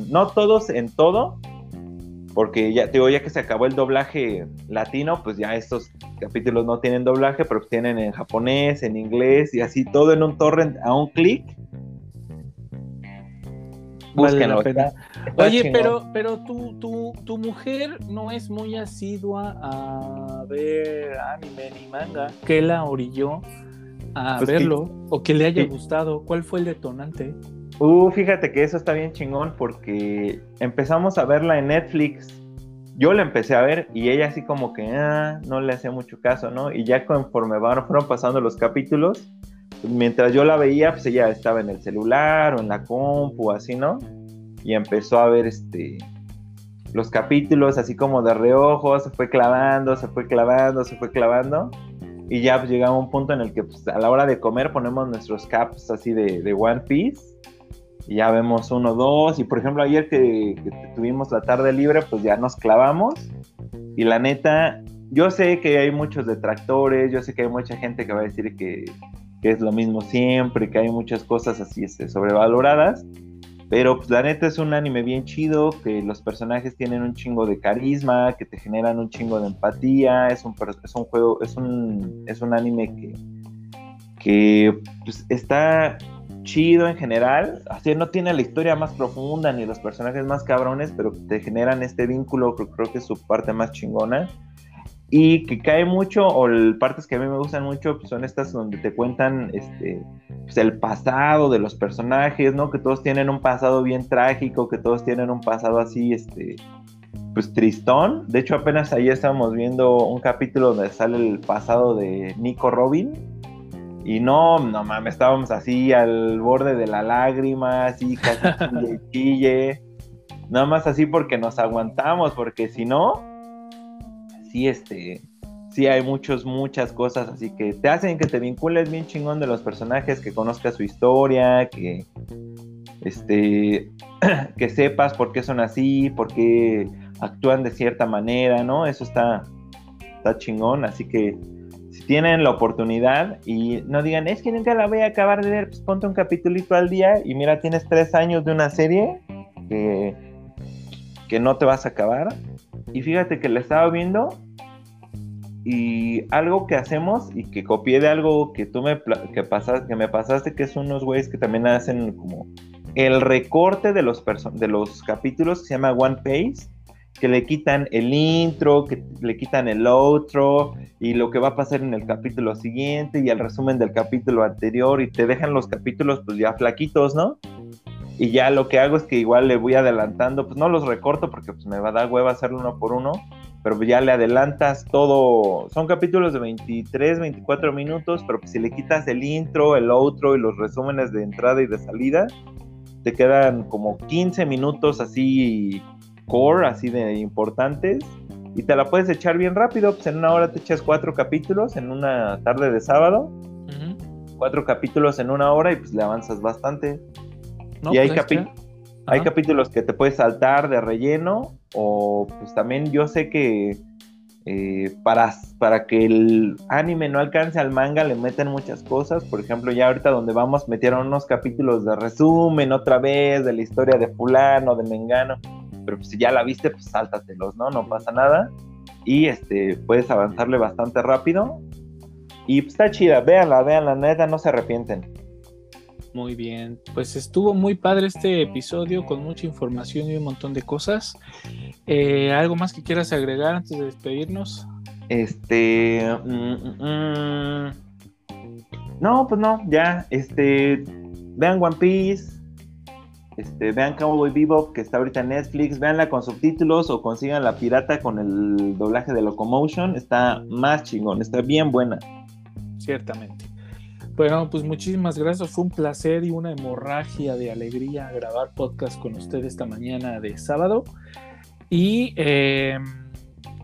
no todos en todo, porque ya digo, ya que se acabó el doblaje latino, pues ya estos capítulos no tienen doblaje, pero tienen en japonés, en inglés y así todo en un torrent a un clic. Búsquenlo. Oye, pero, pero tu, tu, tu, mujer no es muy asidua a ver anime ni manga. ¿Qué la orilló a pues verlo? ¿O que le haya gustado? ¿Cuál fue el detonante? Uh, fíjate que eso está bien chingón porque empezamos a verla en Netflix. Yo la empecé a ver y ella así como que ah, no le hacía mucho caso, ¿no? Y ya conforme fueron pasando los capítulos, mientras yo la veía, pues ella estaba en el celular o en la compu, así, ¿no? Y empezó a ver este los capítulos así como de reojo, se fue clavando, se fue clavando, se fue clavando. Y ya pues, llegaba un punto en el que pues, a la hora de comer ponemos nuestros caps así de One Piece ya vemos uno, dos, y por ejemplo ayer que, tuvimos la tarde libre, pues ya nos clavamos, y la neta, yo sé que hay muchos detractores, yo sé que hay mucha gente que va a decir que, es lo mismo siempre, que hay muchas cosas así este, sobrevaloradas, pero pues la neta es un anime bien chido, que los personajes tienen un chingo de carisma, que te generan un chingo de empatía, es un, es un juego, es un, es un anime que, que pues, está chido en general. Así no tiene la historia más profunda ni los personajes más cabrones, pero te generan este vínculo creo que es su parte más chingona. Y que cae mucho, o partes que a mí me gustan mucho, pues son estas donde te cuentan este, pues el pasado de los personajes, ¿no? Que todos tienen un pasado bien trágico, que todos tienen un pasado así, este, pues tristón. De hecho, apenas ahí estábamos viendo un capítulo donde sale el pasado de Nico Robin y no, no mames, estábamos así al borde de la lágrima, así [LAUGHS] casi chille, chille. Nada más así porque nos aguantamos, porque si no, sí, este, sí hay muchos, muchas cosas así que te hacen que te vincules bien chingón de los personajes, que conozcas su historia, que, este, [CLEARS THROAT] que sepas por qué son así, por qué actúan de cierta manera, ¿no? Eso está, está chingón, así que tienen la oportunidad y no digan, es que nunca la voy a acabar de ver, pues ponte un capitulito al día y mira, tienes tres años de una serie que, que no te vas a acabar. Y fíjate que la estaba viendo y algo que hacemos y que copié de algo que tú me, que pasas, que me pasaste, que son unos güeyes que también hacen como el recorte de los, de los capítulos que se llama One Page, que le quitan el intro, que le quitan el outro y lo que va a pasar en el capítulo siguiente y el resumen del capítulo anterior y te dejan los capítulos pues ya flaquitos, ¿no? Y ya lo que hago es que igual le voy adelantando, pues no los recorto porque pues me va a dar hueva hacerlo uno por uno, pero ya le adelantas todo, son capítulos de 23, 24 minutos, pero si le quitas el intro, el outro y los resúmenes de entrada y de salida, te quedan como 15 minutos así core, así de importantes, y te la puedes echar bien rápido, pues en una hora te echas cuatro capítulos en una tarde de sábado, cuatro capítulos en una hora y pues le avanzas bastante. y hay, pues hay capítulos que te puedes saltar de relleno o pues también yo sé que eh, para, para que el anime no alcance al manga le meten muchas cosas. Por ejemplo, ya ahorita donde vamos metieron unos capítulos de resumen otra vez de la historia de fulano, de Mengano. Pero pues, si ya la viste, pues sáltatelos, ¿no? No pasa nada. Y este, puedes avanzarle bastante rápido. Y pues, está chida, véanla, véanla, neta, no se arrepienten. Muy bien, pues estuvo muy padre este episodio con mucha información y un montón de cosas. Eh, ¿Algo más que quieras agregar antes de despedirnos? Este... Mm, mm, mm. no, pues no, ya, este... Vean One Piece, este, vean Cowboy Bebop que está ahorita en Netflix, veanla con subtítulos o consigan la pirata con el doblaje de Locomotion, está más chingón, está bien buena. Ciertamente. Bueno, pues muchísimas gracias. Fue un placer y una hemorragia de alegría grabar podcast con usted esta mañana de sábado. Y eh,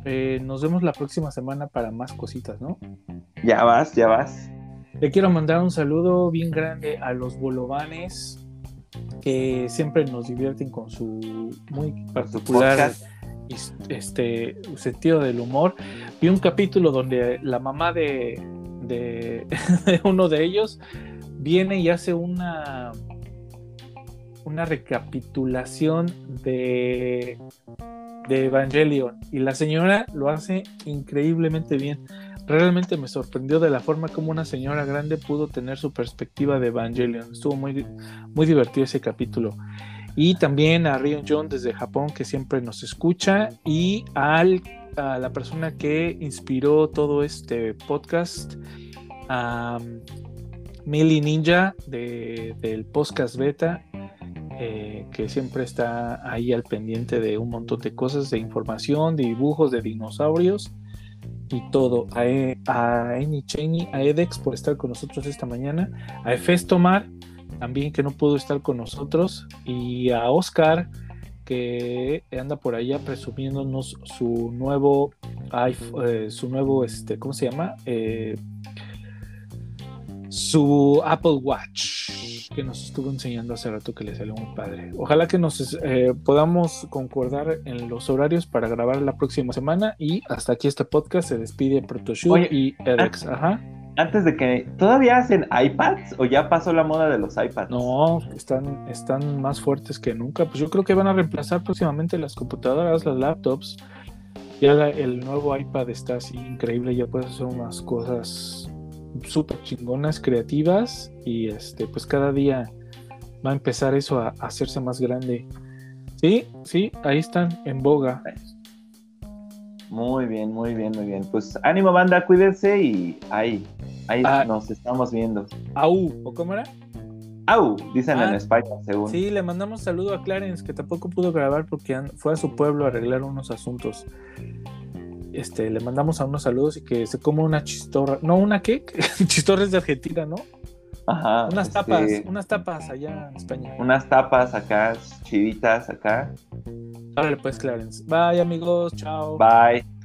eh, nos vemos la próxima semana para más cositas, ¿no? Ya vas, ya vas. Le quiero mandar un saludo bien grande a los bolovanes que siempre nos divierten con su muy particular este sentido del humor. Vi un capítulo donde la mamá de, [LAUGHS] de, uno de ellos viene y hace una una recapitulación de de Evangelion y la señora lo hace increíblemente bien. Realmente me sorprendió de la forma como una señora grande pudo tener su perspectiva de Evangelion. Estuvo muy, muy divertido ese capítulo. Y también a Rion John desde Japón que siempre nos escucha y al a la persona que inspiró todo este podcast, a Millie Ninja del podcast beta, eh, que siempre está ahí al pendiente de un montón de cosas, de información, dibujos, de dinosaurios y todo. A, e, a Amy Cheney, a Edex por estar con nosotros esta mañana, a Efestomar también que no pudo estar con nosotros y a Oscar que anda por allá presumiéndonos su nuevo eh, su nuevo este cómo se llama eh, su Apple Watch que nos estuvo enseñando hace rato que le salió muy padre. Ojalá que nos eh, podamos concordar en los horarios para grabar la próxima semana y hasta aquí este podcast se despide Protoshoot y Edex. Ajá. Antes de que todavía hacen iPads o ya pasó la moda de los iPads. No, están están más fuertes que nunca. Pues yo creo que van a reemplazar próximamente las computadoras, las laptops. Ya el nuevo iPad está así increíble, ya puedes hacer unas cosas súper chingonas, creativas y este, pues cada día va a empezar eso a, hacerse más grande. Sí, sí, ahí están en boga. Muy bien, muy bien, muy bien. Pues ánimo banda, cuídense y ahí, ahí ah. nos estamos viendo. Au, ¿o cómo era? Au, dicen en ah. España, según. Sí, le mandamos saludo a Clarence, que tampoco pudo grabar porque fue a su pueblo a arreglar unos asuntos este, le mandamos a unos saludos y que se coma una chistorra. No, ¿una qué? [LAUGHS] chistorra es de Argentina, ¿no? Ajá. Unas este, tapas, unas tapas allá en España. Unas tapas acá, chivitas acá. Órale pues, Clarence. Bye, amigos. Chao. Bye.